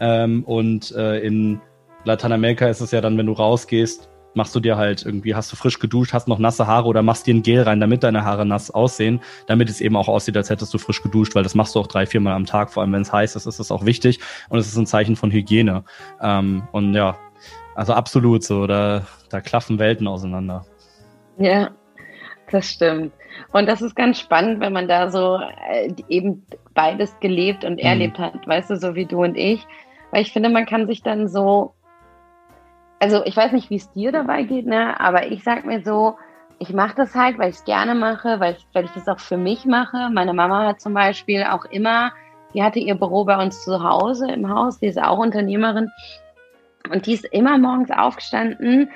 Ähm, und äh, in Lateinamerika ist es ja dann, wenn du rausgehst, machst du dir halt irgendwie, hast du frisch geduscht, hast noch nasse Haare oder machst dir ein Gel rein, damit deine Haare nass aussehen, damit es eben auch aussieht, als hättest du frisch geduscht, weil das machst du auch drei, viermal am Tag, vor allem wenn es heiß ist, ist das auch wichtig und es ist ein Zeichen von Hygiene. Ähm, und ja, also absolut so, da, da klaffen Welten auseinander. Ja, das stimmt. Und das ist ganz spannend, wenn man da so äh, eben beides gelebt und mhm. erlebt hat, weißt du, so wie du und ich. Weil ich finde, man kann sich dann so also ich weiß nicht, wie es dir dabei geht, ne? aber ich sag mir so, ich mache das halt, weil ich es gerne mache, weil ich, weil ich das auch für mich mache. Meine Mama hat zum Beispiel auch immer, die hatte ihr Büro bei uns zu Hause im Haus, die ist auch Unternehmerin und die ist immer morgens aufgestanden,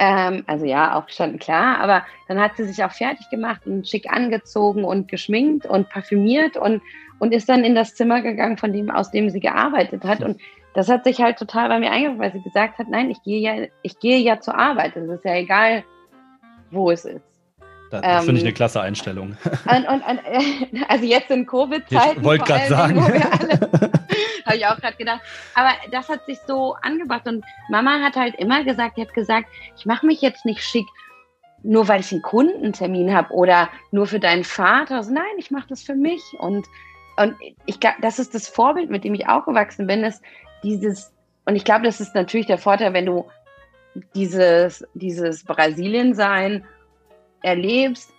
ähm, also ja, aufgestanden, klar, aber dann hat sie sich auch fertig gemacht und schick angezogen und geschminkt und parfümiert und, und ist dann in das Zimmer gegangen, von dem, aus dem sie gearbeitet hat. Und das hat sich halt total bei mir eingebracht, weil sie gesagt hat, nein, ich gehe ja, ich gehe ja zur Arbeit. Es ist ja egal, wo es ist. Das, das ähm, finde ich eine klasse Einstellung. Und, und, und, also jetzt in Covid-Zeiten. Ich wollte gerade sagen. Habe ich auch gerade gedacht. Aber das hat sich so angebracht. Und Mama hat halt immer gesagt, die hat gesagt, ich mache mich jetzt nicht schick, nur weil ich einen Kundentermin habe oder nur für deinen Vater. Also, nein, ich mache das für mich. Und, und ich glaube, das ist das Vorbild, mit dem ich aufgewachsen bin, ist, dieses, und ich glaube, das ist natürlich der Vorteil, wenn du dieses, dieses Brasilien-Sein erlebst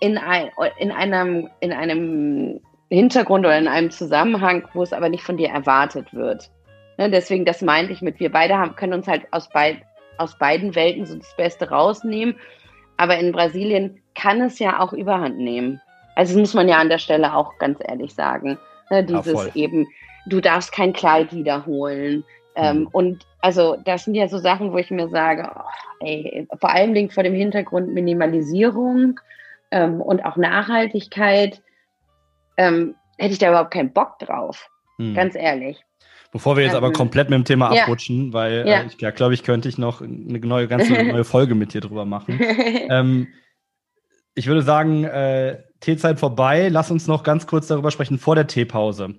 in, ein, in, einem, in einem Hintergrund oder in einem Zusammenhang, wo es aber nicht von dir erwartet wird. Ne, deswegen, das meinte ich mit, wir beide haben, können uns halt aus, beid, aus beiden Welten so das Beste rausnehmen. Aber in Brasilien kann es ja auch überhand nehmen. Also das muss man ja an der Stelle auch ganz ehrlich sagen. Ne, dieses ja, eben, du darfst kein Kleid wiederholen. Ähm, mhm. Und also das sind ja so Sachen, wo ich mir sage, oh, ey, vor allen Dingen vor dem Hintergrund Minimalisierung ähm, und auch Nachhaltigkeit, ähm, hätte ich da überhaupt keinen Bock drauf. Mhm. Ganz ehrlich. Bevor wir jetzt aber ähm, komplett mit dem Thema ja. abrutschen, weil ja. äh, ich ja, glaube ich, könnte ich noch eine neue, ganz neue Folge mit dir drüber machen. ähm, ich würde sagen, äh, Teezeit vorbei. Lass uns noch ganz kurz darüber sprechen vor der Teepause.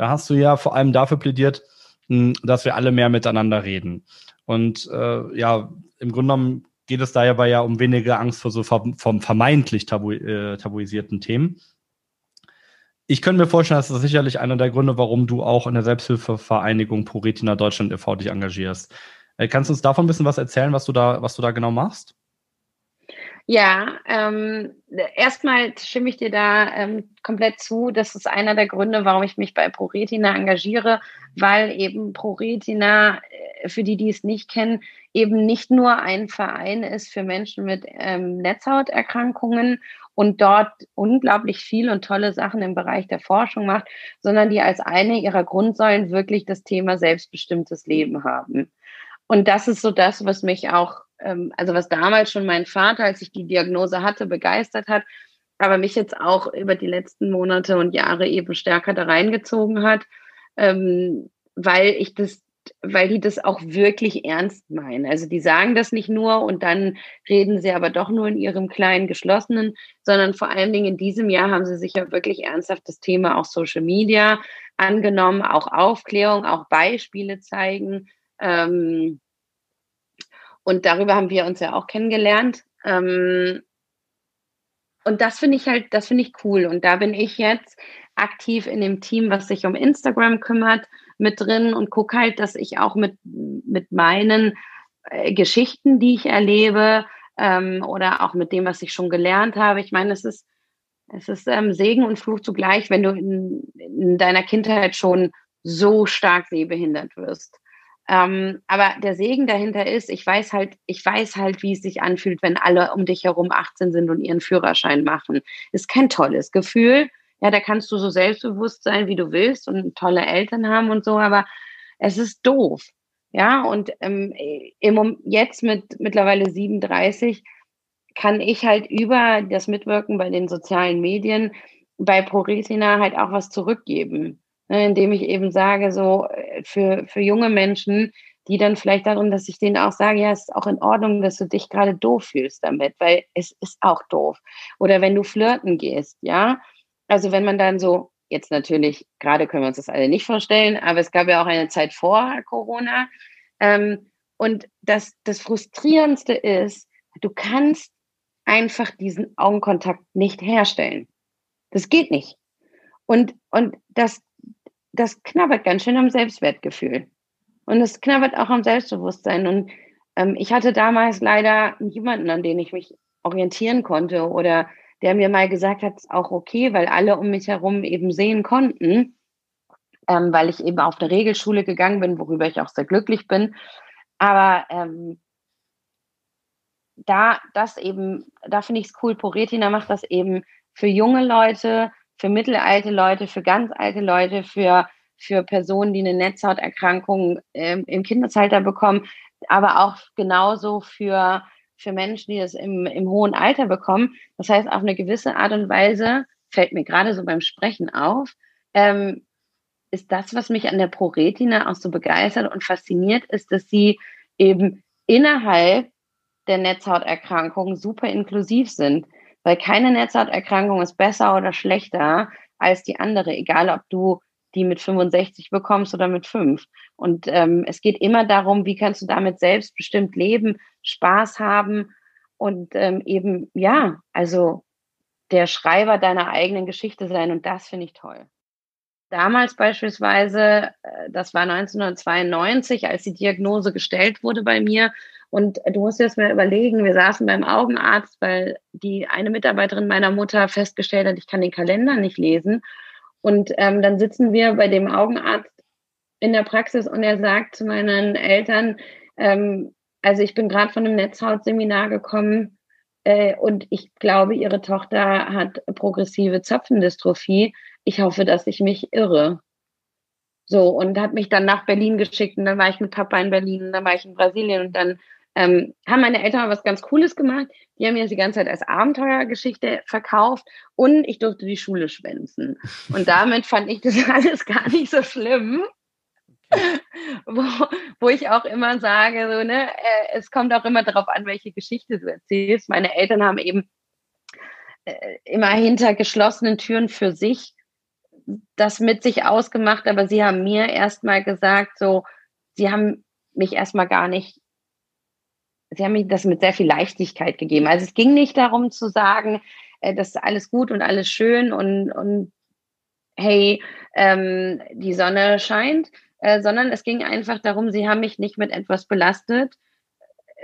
Da hast du ja vor allem dafür plädiert, hm, dass wir alle mehr miteinander reden. Und äh, ja, im Grunde genommen geht es da ja, ja um weniger Angst vor so vom vermeintlich tabu, äh, tabuisierten Themen. Ich könnte mir vorstellen, das ist sicherlich einer der Gründe, warum du auch in der Selbsthilfevereinigung ProRetina Deutschland e.V. dich engagierst. Äh, kannst du uns davon ein bisschen was erzählen, was du da, was du da genau machst? Ja, ähm, erstmal stimme ich dir da ähm, komplett zu. Das ist einer der Gründe, warum ich mich bei ProRetina engagiere, weil eben ProRetina, äh, für die, die es nicht kennen, eben nicht nur ein Verein ist für Menschen mit ähm, Netzhauterkrankungen und dort unglaublich viel und tolle Sachen im Bereich der Forschung macht, sondern die als eine ihrer Grundsäulen wirklich das Thema selbstbestimmtes Leben haben. Und das ist so das, was mich auch also was damals schon mein Vater, als ich die Diagnose hatte, begeistert hat, aber mich jetzt auch über die letzten Monate und Jahre eben stärker da reingezogen hat, ähm, weil ich das weil die das auch wirklich ernst meinen. Also die sagen das nicht nur und dann reden sie aber doch nur in ihrem kleinen geschlossenen, sondern vor allen Dingen in diesem Jahr haben sie sich ja wirklich ernsthaft das Thema auch Social Media angenommen, auch Aufklärung, auch Beispiele zeigen. Ähm, und darüber haben wir uns ja auch kennengelernt. Ähm, und das finde ich halt, das finde ich cool. Und da bin ich jetzt aktiv in dem Team, was sich um Instagram kümmert, mit drin und gucke halt, dass ich auch mit, mit meinen äh, Geschichten, die ich erlebe, ähm, oder auch mit dem, was ich schon gelernt habe. Ich meine, es ist, Es ist ähm, Segen und Fluch zugleich, wenn du in, in deiner Kindheit schon so stark sehbehindert wirst. Ähm, aber der Segen dahinter ist, ich weiß halt, ich weiß halt, wie es sich anfühlt, wenn alle um dich herum 18 sind und ihren Führerschein machen. Ist kein tolles Gefühl. Ja, da kannst du so selbstbewusst sein, wie du willst und tolle Eltern haben und so, aber es ist doof. Ja, und ähm, im, jetzt mit mittlerweile 37 kann ich halt über das Mitwirken bei den sozialen Medien bei ProRetina halt auch was zurückgeben indem ich eben sage, so äh, für, für junge Menschen, die dann vielleicht darum, dass ich denen auch sage, ja, es ist auch in Ordnung, dass du dich gerade doof fühlst damit, weil es ist auch doof. Oder wenn du flirten gehst, ja. Also wenn man dann so, jetzt natürlich, gerade können wir uns das alle nicht vorstellen, aber es gab ja auch eine Zeit vor Corona. Ähm, und das, das Frustrierendste ist, du kannst einfach diesen Augenkontakt nicht herstellen. Das geht nicht. Und, und das, das knabbert ganz schön am Selbstwertgefühl. Und es knabbert auch am Selbstbewusstsein. Und ähm, ich hatte damals leider niemanden, an den ich mich orientieren konnte oder der mir mal gesagt hat, es ist auch okay, weil alle um mich herum eben sehen konnten, ähm, weil ich eben auf eine Regelschule gegangen bin, worüber ich auch sehr glücklich bin. Aber ähm, da das eben, da finde ich es cool, Poretina macht das eben für junge Leute, für mittelalte Leute, für ganz alte Leute, für, für Personen, die eine Netzhauterkrankung ähm, im Kindesalter bekommen, aber auch genauso für, für Menschen, die das im, im hohen Alter bekommen. Das heißt, auf eine gewisse Art und Weise, fällt mir gerade so beim Sprechen auf, ähm, ist das, was mich an der ProRetina auch so begeistert und fasziniert, ist, dass sie eben innerhalb der Netzhauterkrankung super inklusiv sind weil keine Netzhauterkrankung ist besser oder schlechter als die andere, egal ob du die mit 65 bekommst oder mit 5. Und ähm, es geht immer darum, wie kannst du damit selbstbestimmt leben, Spaß haben und ähm, eben, ja, also der Schreiber deiner eigenen Geschichte sein. Und das finde ich toll. Damals beispielsweise, äh, das war 1992, als die Diagnose gestellt wurde bei mir, und du musst dir das mal überlegen, wir saßen beim Augenarzt, weil die eine Mitarbeiterin meiner Mutter festgestellt hat, ich kann den Kalender nicht lesen. Und ähm, dann sitzen wir bei dem Augenarzt in der Praxis und er sagt zu meinen Eltern, ähm, also ich bin gerade von einem Netzhautseminar gekommen äh, und ich glaube, ihre Tochter hat progressive Zöpfendystrophie. Ich hoffe, dass ich mich irre. So, und hat mich dann nach Berlin geschickt und dann war ich mit Papa in Berlin und dann war ich in Brasilien und dann ähm, haben meine Eltern was ganz Cooles gemacht. Die haben mir das die ganze Zeit als Abenteuergeschichte verkauft und ich durfte die Schule schwänzen. Und damit fand ich das alles gar nicht so schlimm. wo, wo ich auch immer sage, so, ne, äh, es kommt auch immer darauf an, welche Geschichte du erzählst. Meine Eltern haben eben äh, immer hinter geschlossenen Türen für sich das mit sich ausgemacht, aber sie haben mir erstmal gesagt, so, sie haben mich erstmal gar nicht Sie haben mir das mit sehr viel Leichtigkeit gegeben. Also es ging nicht darum zu sagen, äh, das ist alles gut und alles schön und, und hey, ähm, die Sonne scheint, äh, sondern es ging einfach darum, sie haben mich nicht mit etwas belastet,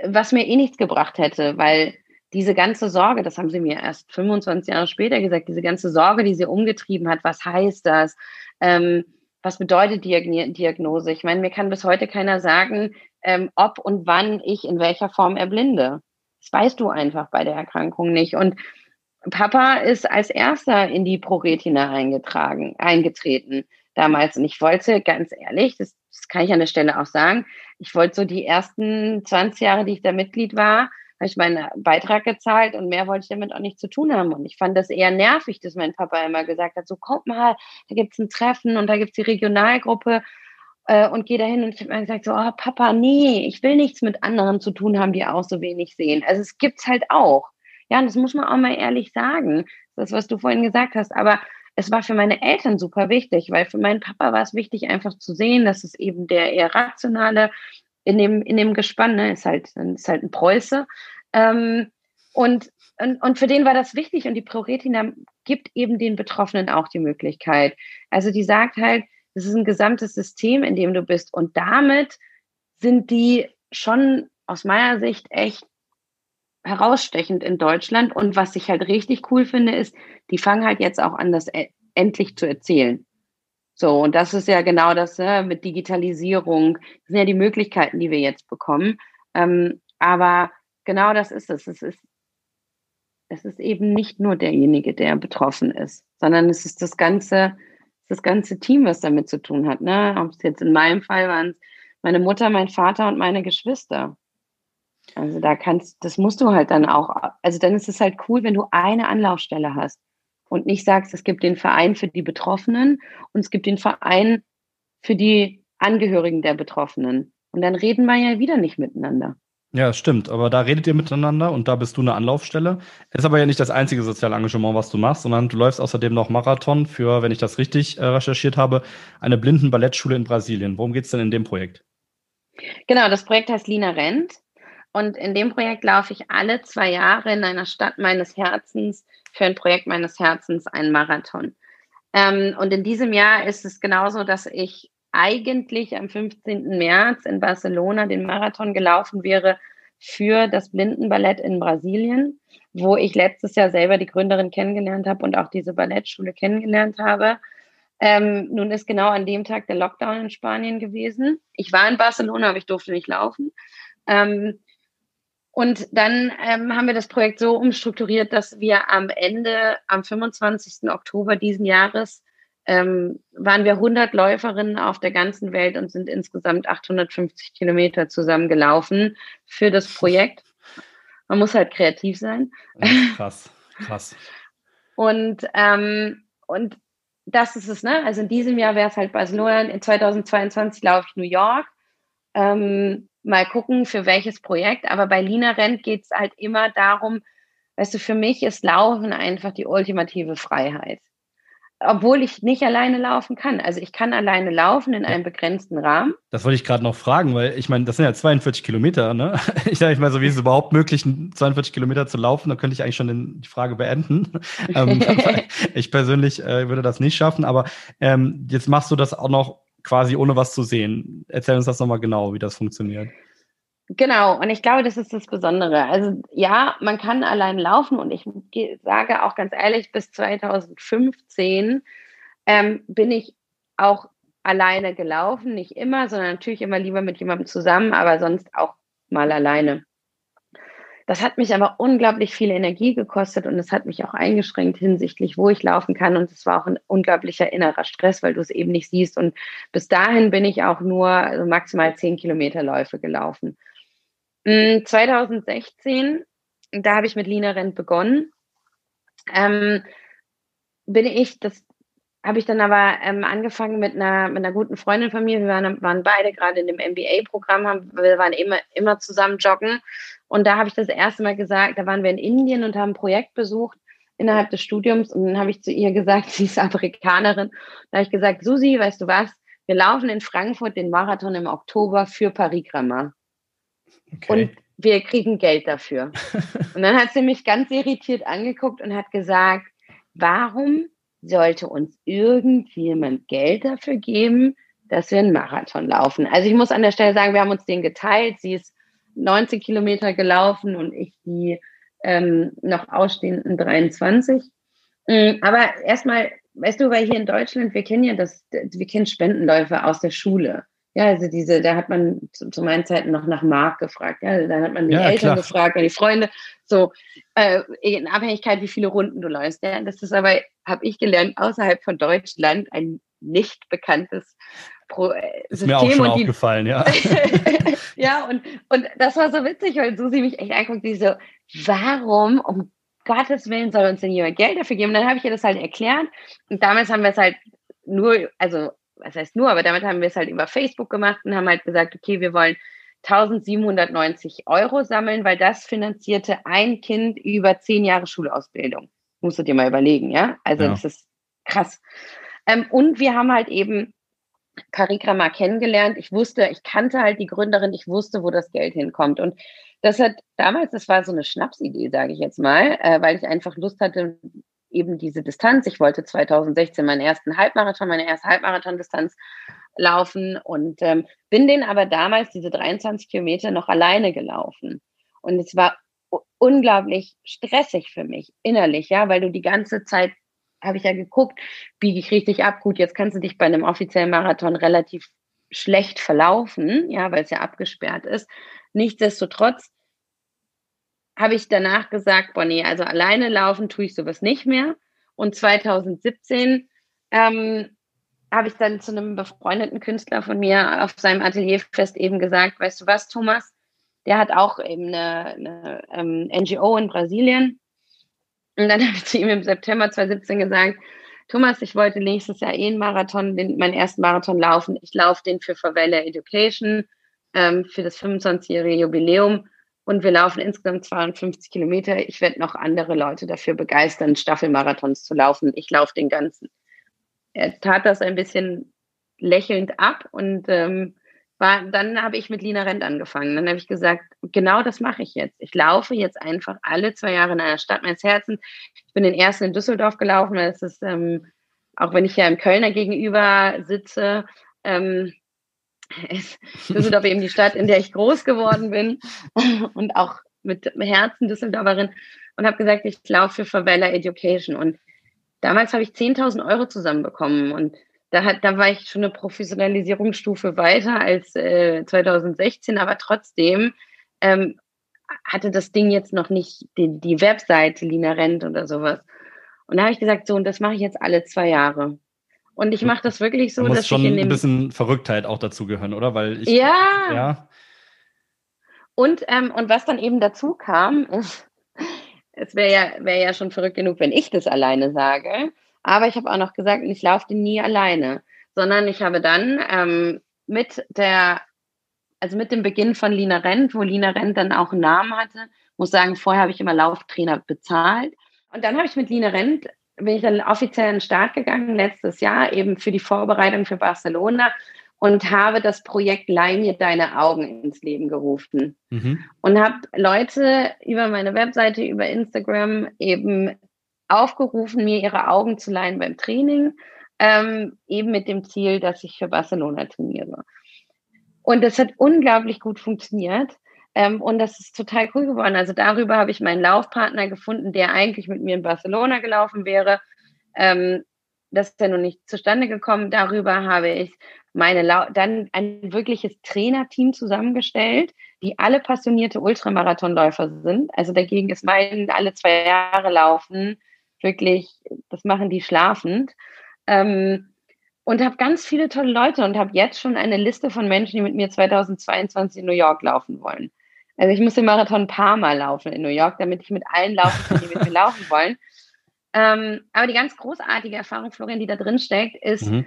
was mir eh nichts gebracht hätte, weil diese ganze Sorge, das haben sie mir erst 25 Jahre später gesagt, diese ganze Sorge, die sie umgetrieben hat, was heißt das? Ähm, was bedeutet Diagnose? Ich meine, mir kann bis heute keiner sagen, ähm, ob und wann ich in welcher Form erblinde. Das weißt du einfach bei der Erkrankung nicht. Und Papa ist als erster in die ProRetina eingetragen, eingetreten damals. Und ich wollte, ganz ehrlich, das, das kann ich an der Stelle auch sagen, ich wollte so die ersten 20 Jahre, die ich da Mitglied war, habe ich meinen Beitrag gezahlt und mehr wollte ich damit auch nicht zu tun haben. Und ich fand das eher nervig, dass mein Papa immer gesagt hat, so kommt mal, da gibt es ein Treffen und da gibt es die Regionalgruppe äh, und gehe dahin und ich habe mir gesagt, so, oh, Papa, nee, ich will nichts mit anderen zu tun haben, die auch so wenig sehen. Also es gibt's halt auch. Ja, und das muss man auch mal ehrlich sagen. Das, was du vorhin gesagt hast. Aber es war für meine Eltern super wichtig, weil für meinen Papa war es wichtig, einfach zu sehen, dass es eben der eher rationale in dem, in dem Gespann, ne, ist halt, ist halt ein Preuße. Ähm, und, und, und für den war das wichtig und die ProRetina gibt eben den Betroffenen auch die Möglichkeit. Also die sagt halt, es ist ein gesamtes System, in dem du bist. Und damit sind die schon aus meiner Sicht echt herausstechend in Deutschland. Und was ich halt richtig cool finde, ist, die fangen halt jetzt auch an, das e endlich zu erzählen. So, und das ist ja genau das ne, mit Digitalisierung. Das sind ja die Möglichkeiten, die wir jetzt bekommen. Ähm, aber genau das ist es. Es ist, es ist eben nicht nur derjenige, der betroffen ist, sondern es ist das ganze, das ganze Team, was damit zu tun hat. Ne? Ob es jetzt in meinem Fall waren meine Mutter, mein Vater und meine Geschwister. Also da kannst, das musst du halt dann auch, also dann ist es halt cool, wenn du eine Anlaufstelle hast und nicht sagst, es gibt den Verein für die Betroffenen und es gibt den Verein für die Angehörigen der Betroffenen. Und dann reden wir ja wieder nicht miteinander. Ja, stimmt. Aber da redet ihr miteinander und da bist du eine Anlaufstelle. Ist aber ja nicht das einzige soziale Engagement, was du machst, sondern du läufst außerdem noch Marathon für, wenn ich das richtig äh, recherchiert habe, eine Blindenballettschule in Brasilien. Worum geht es denn in dem Projekt? Genau, das Projekt heißt Lina Rent. Und in dem Projekt laufe ich alle zwei Jahre in einer Stadt meines Herzens für ein Projekt meines Herzens einen Marathon. Ähm, und in diesem Jahr ist es genauso, dass ich eigentlich am 15. März in Barcelona den Marathon gelaufen wäre für das Blindenballett in Brasilien, wo ich letztes Jahr selber die Gründerin kennengelernt habe und auch diese Ballettschule kennengelernt habe. Ähm, nun ist genau an dem Tag der Lockdown in Spanien gewesen. Ich war in Barcelona, aber ich durfte nicht laufen. Ähm, und dann ähm, haben wir das Projekt so umstrukturiert, dass wir am Ende, am 25. Oktober diesen Jahres, ähm, waren wir 100 Läuferinnen auf der ganzen Welt und sind insgesamt 850 Kilometer zusammen gelaufen für das Projekt. Man muss halt kreativ sein. Krass, krass. und, ähm, und das ist es, ne? Also in diesem Jahr wäre es halt Barcelona, in 2022 laufe ich New York. Ähm, mal gucken, für welches Projekt. Aber bei Lina Rent geht es halt immer darum, weißt du, für mich ist Laufen einfach die ultimative Freiheit. Obwohl ich nicht alleine laufen kann. Also ich kann alleine laufen in einem begrenzten Rahmen. Das wollte ich gerade noch fragen, weil ich meine, das sind ja 42 Kilometer, ne? Ich sage mal so, wie ist es überhaupt möglich, 42 Kilometer zu laufen? Da könnte ich eigentlich schon die Frage beenden. ähm, ich persönlich äh, würde das nicht schaffen, aber ähm, jetzt machst du das auch noch quasi ohne was zu sehen. Erzähl uns das nochmal genau, wie das funktioniert. Genau, und ich glaube, das ist das Besondere. Also ja, man kann allein laufen und ich sage auch ganz ehrlich, bis 2015 ähm, bin ich auch alleine gelaufen, nicht immer, sondern natürlich immer lieber mit jemandem zusammen, aber sonst auch mal alleine. Das hat mich aber unglaublich viel Energie gekostet und es hat mich auch eingeschränkt hinsichtlich, wo ich laufen kann. Und es war auch ein unglaublicher innerer Stress, weil du es eben nicht siehst. Und bis dahin bin ich auch nur also maximal zehn Kilometer Läufe gelaufen. 2016, mm, da habe ich mit Lina Rent begonnen. Ähm, bin ich, das habe ich dann aber ähm, angefangen mit einer, mit einer guten Freundin von mir. Wir waren, waren beide gerade in dem MBA-Programm, wir waren immer, immer zusammen joggen. Und da habe ich das erste Mal gesagt, da waren wir in Indien und haben ein Projekt besucht innerhalb des Studiums. Und dann habe ich zu ihr gesagt, sie ist Amerikanerin. Da habe ich gesagt, Susi, weißt du was? Wir laufen in Frankfurt den Marathon im Oktober für Parikrama. Okay. Und wir kriegen Geld dafür. und dann hat sie mich ganz irritiert angeguckt und hat gesagt, warum sollte uns irgendjemand Geld dafür geben, dass wir einen Marathon laufen? Also ich muss an der Stelle sagen, wir haben uns den geteilt. Sie ist 90 Kilometer gelaufen und ich die ähm, noch ausstehenden 23. Mm, aber erstmal, weißt du, weil hier in Deutschland, wir kennen ja das, wir kennen Spendenläufe aus der Schule. Ja, also diese, da hat man zu, zu meinen Zeiten noch nach Mark gefragt. Ja, dann hat man die ja, Eltern klar. gefragt, die Freunde. So, äh, in Abhängigkeit, wie viele Runden du läufst. Ja, das ist aber, habe ich gelernt, außerhalb von Deutschland ein nicht bekanntes Pro äh, ist System. Mir auch schon die, aufgefallen, ja. ja, und, und das war so witzig, weil Susi mich echt anguckt, die so, warum um Gottes Willen soll uns denn jemand Geld dafür geben? Und dann habe ich ihr das halt erklärt. Und damals haben wir es halt nur, also was heißt nur, aber damit haben wir es halt über Facebook gemacht und haben halt gesagt, okay, wir wollen 1790 Euro sammeln, weil das finanzierte ein Kind über zehn Jahre Schulausbildung. Musst du dir mal überlegen, ja? Also ja. das ist krass. Ähm, und wir haben halt eben Parikrama kennengelernt. Ich wusste, ich kannte halt die Gründerin, ich wusste, wo das Geld hinkommt. Und das hat damals, das war so eine Schnapsidee, sage ich jetzt mal, äh, weil ich einfach Lust hatte, eben diese Distanz. Ich wollte 2016 meinen ersten Halbmarathon, meine erste Halbmarathon-Distanz laufen und ähm, bin den aber damals diese 23 Kilometer noch alleine gelaufen. Und es war unglaublich stressig für mich innerlich, ja, weil du die ganze Zeit habe ich ja geguckt, biege ich richtig ab. Gut, jetzt kannst du dich bei einem offiziellen Marathon relativ schlecht verlaufen, ja, weil es ja abgesperrt ist. Nichtsdestotrotz habe ich danach gesagt, boah, nee, also alleine laufen tue ich sowas nicht mehr. Und 2017 ähm, habe ich dann zu einem befreundeten Künstler von mir auf seinem Atelierfest eben gesagt, weißt du was, Thomas, der hat auch eben eine, eine ähm, NGO in Brasilien. Und dann habe ich zu ihm im September 2017 gesagt, Thomas, ich wollte nächstes Jahr eh einen Marathon, den, meinen ersten Marathon laufen. Ich laufe den für Favela Education ähm, für das 25-jährige Jubiläum und wir laufen insgesamt 52 Kilometer. Ich werde noch andere Leute dafür begeistern, Staffelmarathons zu laufen. Ich laufe den ganzen. Er tat das ein bisschen lächelnd ab und ähm, war, dann habe ich mit Lina Rent angefangen. Dann habe ich gesagt, genau das mache ich jetzt. Ich laufe jetzt einfach alle zwei Jahre in einer Stadt meines Herzens. Ich bin den ersten in Düsseldorf gelaufen. Das ist, ähm, auch wenn ich ja im Kölner gegenüber sitze, ähm, ist Düsseldorf eben die Stadt, in der ich groß geworden bin und auch mit Herzen Düsseldorferin und habe gesagt, ich laufe für Favela Education. Und damals habe ich 10.000 Euro zusammenbekommen und da, hat, da war ich schon eine Professionalisierungsstufe weiter als äh, 2016, aber trotzdem ähm, hatte das Ding jetzt noch nicht die, die Webseite Lina Rent oder sowas. Und da habe ich gesagt, so, und das mache ich jetzt alle zwei Jahre. Und ich mache das wirklich so, da muss dass schon ich in dem ein bisschen Verrücktheit auch dazu gehören, oder? Weil ich, ja. ja. Und, ähm, und was dann eben dazu kam, ist, es wäre ja, wär ja schon verrückt genug, wenn ich das alleine sage. Aber ich habe auch noch gesagt, ich laufe nie alleine, sondern ich habe dann ähm, mit der, also mit dem Beginn von Lina Rent, wo Lina Rent dann auch einen Namen hatte, muss sagen, vorher habe ich immer Lauftrainer bezahlt. Und dann habe ich mit Lina Rent, bin ich dann offiziell in den Start gegangen letztes Jahr, eben für die Vorbereitung für Barcelona und habe das Projekt Leih mir deine Augen ins Leben gerufen. Mhm. Und habe Leute über meine Webseite, über Instagram eben aufgerufen, mir ihre Augen zu leihen beim Training, ähm, eben mit dem Ziel, dass ich für Barcelona trainiere. Und das hat unglaublich gut funktioniert. Ähm, und das ist total cool geworden. Also darüber habe ich meinen Laufpartner gefunden, der eigentlich mit mir in Barcelona gelaufen wäre. Ähm, das ist ja noch nicht zustande gekommen. Darüber habe ich meine La dann ein wirkliches Trainerteam zusammengestellt, die alle passionierte Ultramarathonläufer sind. Also dagegen ist mein alle zwei Jahre laufen wirklich, das machen die schlafend. Ähm, und habe ganz viele tolle Leute und habe jetzt schon eine Liste von Menschen, die mit mir 2022 in New York laufen wollen. Also ich muss den Marathon ein paar Mal laufen in New York, damit ich mit allen laufen kann, die mit mir laufen wollen. Ähm, aber die ganz großartige Erfahrung, Florian, die da drin steckt, ist, mhm.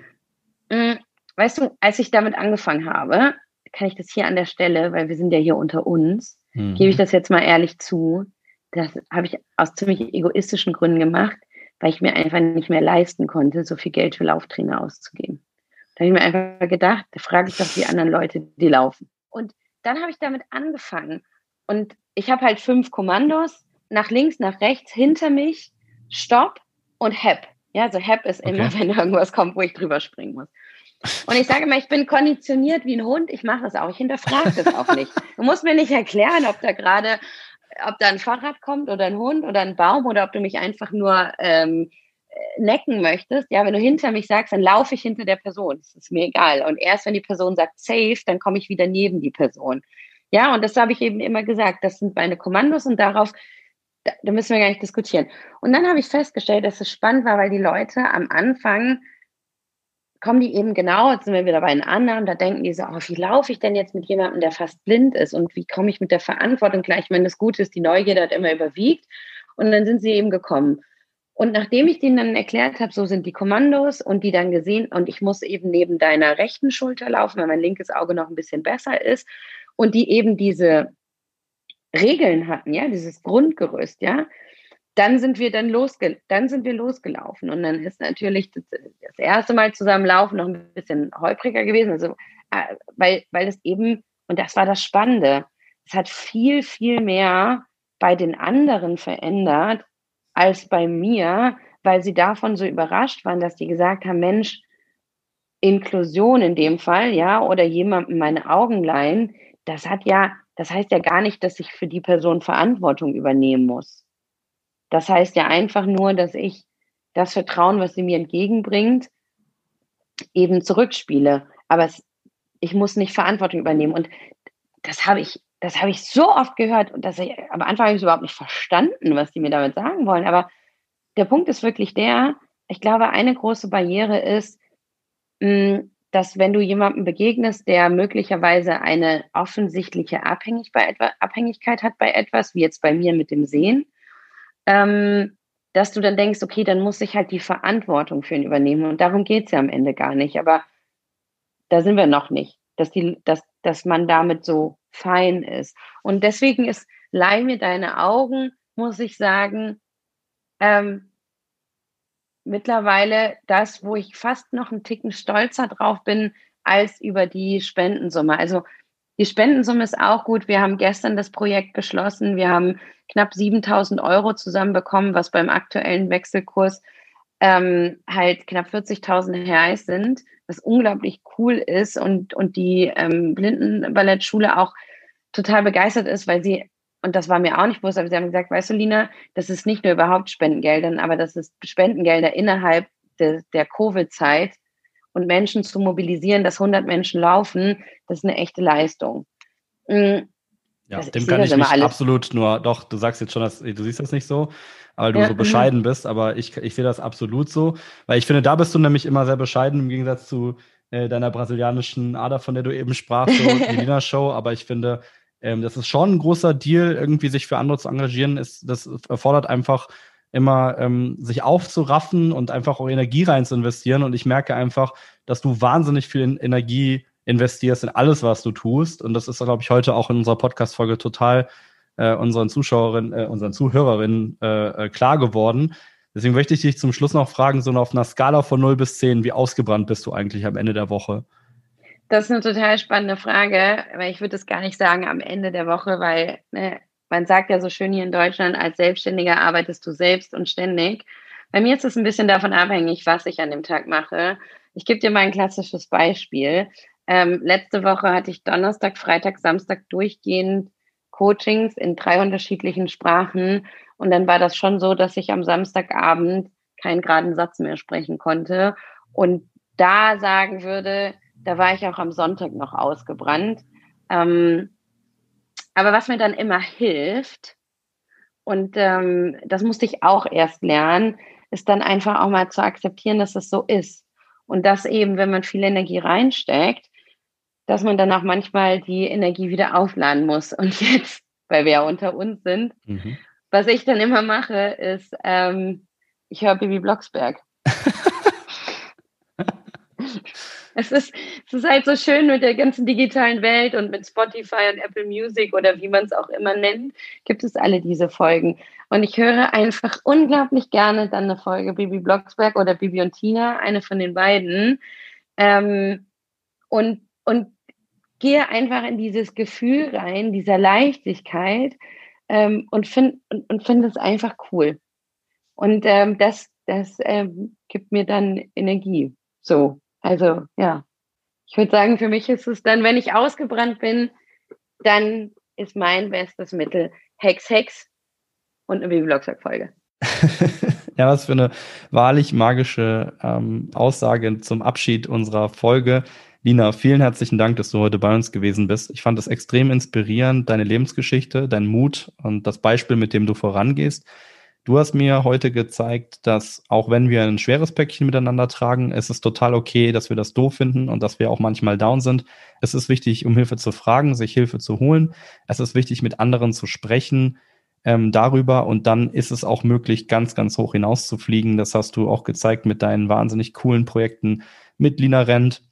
mh, mm, weißt du, als ich damit angefangen habe, kann ich das hier an der Stelle, weil wir sind ja hier unter uns, mhm. gebe ich das jetzt mal ehrlich zu, das habe ich aus ziemlich egoistischen Gründen gemacht, weil ich mir einfach nicht mehr leisten konnte, so viel Geld für Lauftrainer auszugeben. Da habe ich mir einfach gedacht, da frage ich doch die anderen Leute, die laufen. Und dann habe ich damit angefangen. Und ich habe halt fünf Kommandos, nach links, nach rechts, hinter mich, Stopp und Hep. Ja, also Hep ist immer, okay. wenn irgendwas kommt, wo ich drüber springen muss. Und ich sage immer, ich bin konditioniert wie ein Hund, ich mache das auch, ich hinterfrage das auch nicht. Du musst mir nicht erklären, ob da gerade ob da ein Fahrrad kommt oder ein Hund oder ein Baum oder ob du mich einfach nur ähm, necken möchtest, ja, wenn du hinter mich sagst, dann laufe ich hinter der Person. Das ist mir egal. Und erst wenn die Person sagt safe, dann komme ich wieder neben die Person. Ja, und das habe ich eben immer gesagt. Das sind meine Kommandos und darauf, da, müssen wir gar nicht diskutieren. Und dann habe ich festgestellt, dass es spannend war, weil die Leute am Anfang kommen die eben genau, jetzt sind wir wieder bei den anderen, da denken die so, oh, wie laufe ich denn jetzt mit jemandem, der fast blind ist und wie komme ich mit der Verantwortung gleich, wenn das gut ist, die Neugierde hat immer überwiegt und dann sind sie eben gekommen. Und nachdem ich denen dann erklärt habe, so sind die Kommandos und die dann gesehen und ich muss eben neben deiner rechten Schulter laufen, weil mein linkes Auge noch ein bisschen besser ist und die eben diese Regeln hatten, ja, dieses Grundgerüst, ja, dann sind wir dann losge dann sind wir losgelaufen. Und dann ist natürlich das, das, erste Mal zusammen laufen noch ein bisschen holpriger gewesen, also äh, weil weil es eben und das war das Spannende, es hat viel viel mehr bei den anderen verändert als bei mir, weil sie davon so überrascht waren, dass die gesagt haben, Mensch, Inklusion in dem Fall, ja, oder jemandem meine Augen leihen, das hat ja das heißt ja gar nicht, dass ich für die Person Verantwortung übernehmen muss. Das heißt ja einfach nur, dass ich das Vertrauen, was sie mir entgegenbringt, eben zurückspiele. Aber es, ich muss nicht Verantwortung übernehmen. Und das habe ich, das habe ich so oft gehört und dass ich, am Anfang habe ich überhaupt nicht verstanden, was die mir damit sagen wollen. Aber der Punkt ist wirklich der, ich glaube, eine große Barriere ist, hm, dass wenn du jemandem begegnest, der möglicherweise eine offensichtliche Abhängigkeit hat bei etwas, wie jetzt bei mir mit dem Sehen, ähm, dass du dann denkst, okay, dann muss ich halt die Verantwortung für ihn übernehmen. Und darum geht es ja am Ende gar nicht. Aber da sind wir noch nicht, dass, die, dass, dass man damit so fein ist. Und deswegen ist Leih mir deine Augen, muss ich sagen, ähm, mittlerweile das, wo ich fast noch einen Ticken stolzer drauf bin, als über die Spendensumme. Also die Spendensumme ist auch gut. Wir haben gestern das Projekt beschlossen. Wir haben knapp 7000 Euro zusammenbekommen, was beim aktuellen Wechselkurs ähm, halt knapp 40.000 Reais sind, was unglaublich cool ist und, und die ähm, Blindenballettschule auch total begeistert ist, weil sie, und das war mir auch nicht bewusst, aber sie haben gesagt, weißt du, Lina, das ist nicht nur überhaupt Spendengeldern, aber das ist Spendengelder innerhalb de, der Covid-Zeit, und Menschen zu mobilisieren, dass 100 Menschen laufen, das ist eine echte Leistung. Mhm. Ja, das, dem kann ich mich absolut nur, doch, du sagst jetzt schon, dass du siehst das nicht so, weil du ja, so mhm. bescheiden bist, aber ich, ich sehe das absolut so, weil ich finde, da bist du nämlich immer sehr bescheiden im Gegensatz zu äh, deiner brasilianischen Ader, von der du eben sprachst, so die Wiener Show, aber ich finde, ähm, das ist schon ein großer Deal, irgendwie sich für andere zu engagieren, ist, das erfordert einfach immer ähm, sich aufzuraffen und einfach auch Energie rein zu investieren. Und ich merke einfach, dass du wahnsinnig viel Energie investierst in alles, was du tust. Und das ist, glaube ich, heute auch in unserer Podcast-Folge total äh, unseren Zuschauerinnen, äh, unseren Zuhörerinnen äh, äh, klar geworden. Deswegen möchte ich dich zum Schluss noch fragen, so auf einer Skala von 0 bis 10, wie ausgebrannt bist du eigentlich am Ende der Woche? Das ist eine total spannende Frage, weil ich würde es gar nicht sagen am Ende der Woche, weil ne, man sagt ja so schön hier in Deutschland, als Selbstständiger arbeitest du selbst und ständig. Bei mir ist es ein bisschen davon abhängig, was ich an dem Tag mache. Ich gebe dir mal ein klassisches Beispiel. Ähm, letzte Woche hatte ich Donnerstag, Freitag, Samstag durchgehend Coachings in drei unterschiedlichen Sprachen. Und dann war das schon so, dass ich am Samstagabend keinen geraden Satz mehr sprechen konnte. Und da sagen würde, da war ich auch am Sonntag noch ausgebrannt. Ähm, aber was mir dann immer hilft, und ähm, das musste ich auch erst lernen, ist dann einfach auch mal zu akzeptieren, dass es so ist. Und dass eben, wenn man viel Energie reinsteckt, dass man dann auch manchmal die Energie wieder aufladen muss. Und jetzt, weil wir ja unter uns sind, mhm. was ich dann immer mache, ist, ähm, ich höre Bibi Blocksberg. Es ist, es ist halt so schön mit der ganzen digitalen Welt und mit Spotify und Apple Music oder wie man es auch immer nennt, gibt es alle diese Folgen. Und ich höre einfach unglaublich gerne dann eine Folge Bibi Blocksberg oder Bibi und Tina, eine von den beiden. Ähm, und, und gehe einfach in dieses Gefühl rein, dieser Leichtigkeit ähm, und finde und, und find es einfach cool. Und ähm, das, das ähm, gibt mir dann Energie. So. Also ja, ich würde sagen, für mich ist es dann, wenn ich ausgebrannt bin, dann ist mein bestes Mittel Hex Hex und eine Bibelblogsack-Folge. ja, was für eine wahrlich magische ähm, Aussage zum Abschied unserer Folge. Lina, vielen herzlichen Dank, dass du heute bei uns gewesen bist. Ich fand es extrem inspirierend, deine Lebensgeschichte, dein Mut und das Beispiel, mit dem du vorangehst. Du hast mir heute gezeigt, dass auch wenn wir ein schweres Päckchen miteinander tragen, es ist total okay, dass wir das doof finden und dass wir auch manchmal down sind. Es ist wichtig, um Hilfe zu fragen, sich Hilfe zu holen. Es ist wichtig, mit anderen zu sprechen ähm, darüber und dann ist es auch möglich, ganz, ganz hoch hinaus zu fliegen. Das hast du auch gezeigt mit deinen wahnsinnig coolen Projekten mit Lina Rent,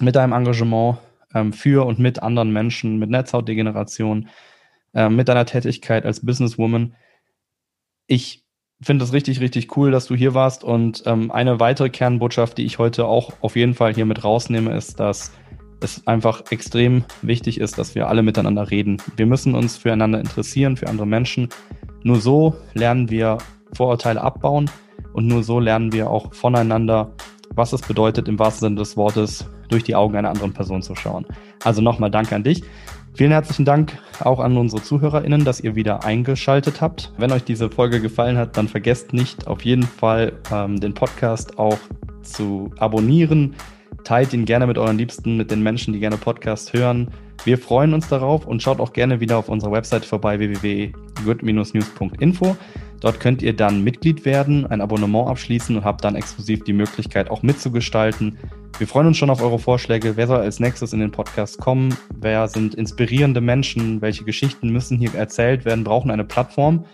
mit deinem Engagement ähm, für und mit anderen Menschen, mit Netzhautdegeneration, äh, mit deiner Tätigkeit als Businesswoman ich finde es richtig, richtig cool, dass du hier warst. Und ähm, eine weitere Kernbotschaft, die ich heute auch auf jeden Fall hier mit rausnehme, ist, dass es einfach extrem wichtig ist, dass wir alle miteinander reden. Wir müssen uns füreinander interessieren, für andere Menschen. Nur so lernen wir Vorurteile abbauen und nur so lernen wir auch voneinander, was es bedeutet, im wahrsten Sinne des Wortes durch die Augen einer anderen Person zu schauen. Also nochmal Danke an dich. Vielen herzlichen Dank auch an unsere ZuhörerInnen, dass ihr wieder eingeschaltet habt. Wenn euch diese Folge gefallen hat, dann vergesst nicht auf jeden Fall ähm, den Podcast auch zu abonnieren. Teilt ihn gerne mit euren Liebsten, mit den Menschen, die gerne Podcast hören. Wir freuen uns darauf und schaut auch gerne wieder auf unserer Website vorbei www.good-news.info. Dort könnt ihr dann Mitglied werden, ein Abonnement abschließen und habt dann exklusiv die Möglichkeit auch mitzugestalten. Wir freuen uns schon auf eure Vorschläge. Wer soll als nächstes in den Podcast kommen? Wer sind inspirierende Menschen? Welche Geschichten müssen hier erzählt werden? Brauchen eine Plattform?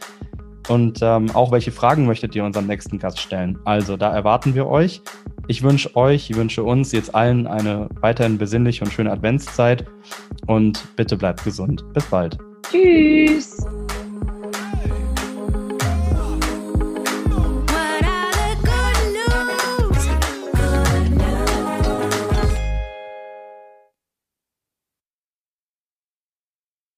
Und ähm, auch welche Fragen möchtet ihr unserem nächsten Gast stellen? Also da erwarten wir euch. Ich wünsche euch, ich wünsche uns jetzt allen eine weiterhin besinnliche und schöne Adventszeit und bitte bleibt gesund. Bis bald. Tschüss.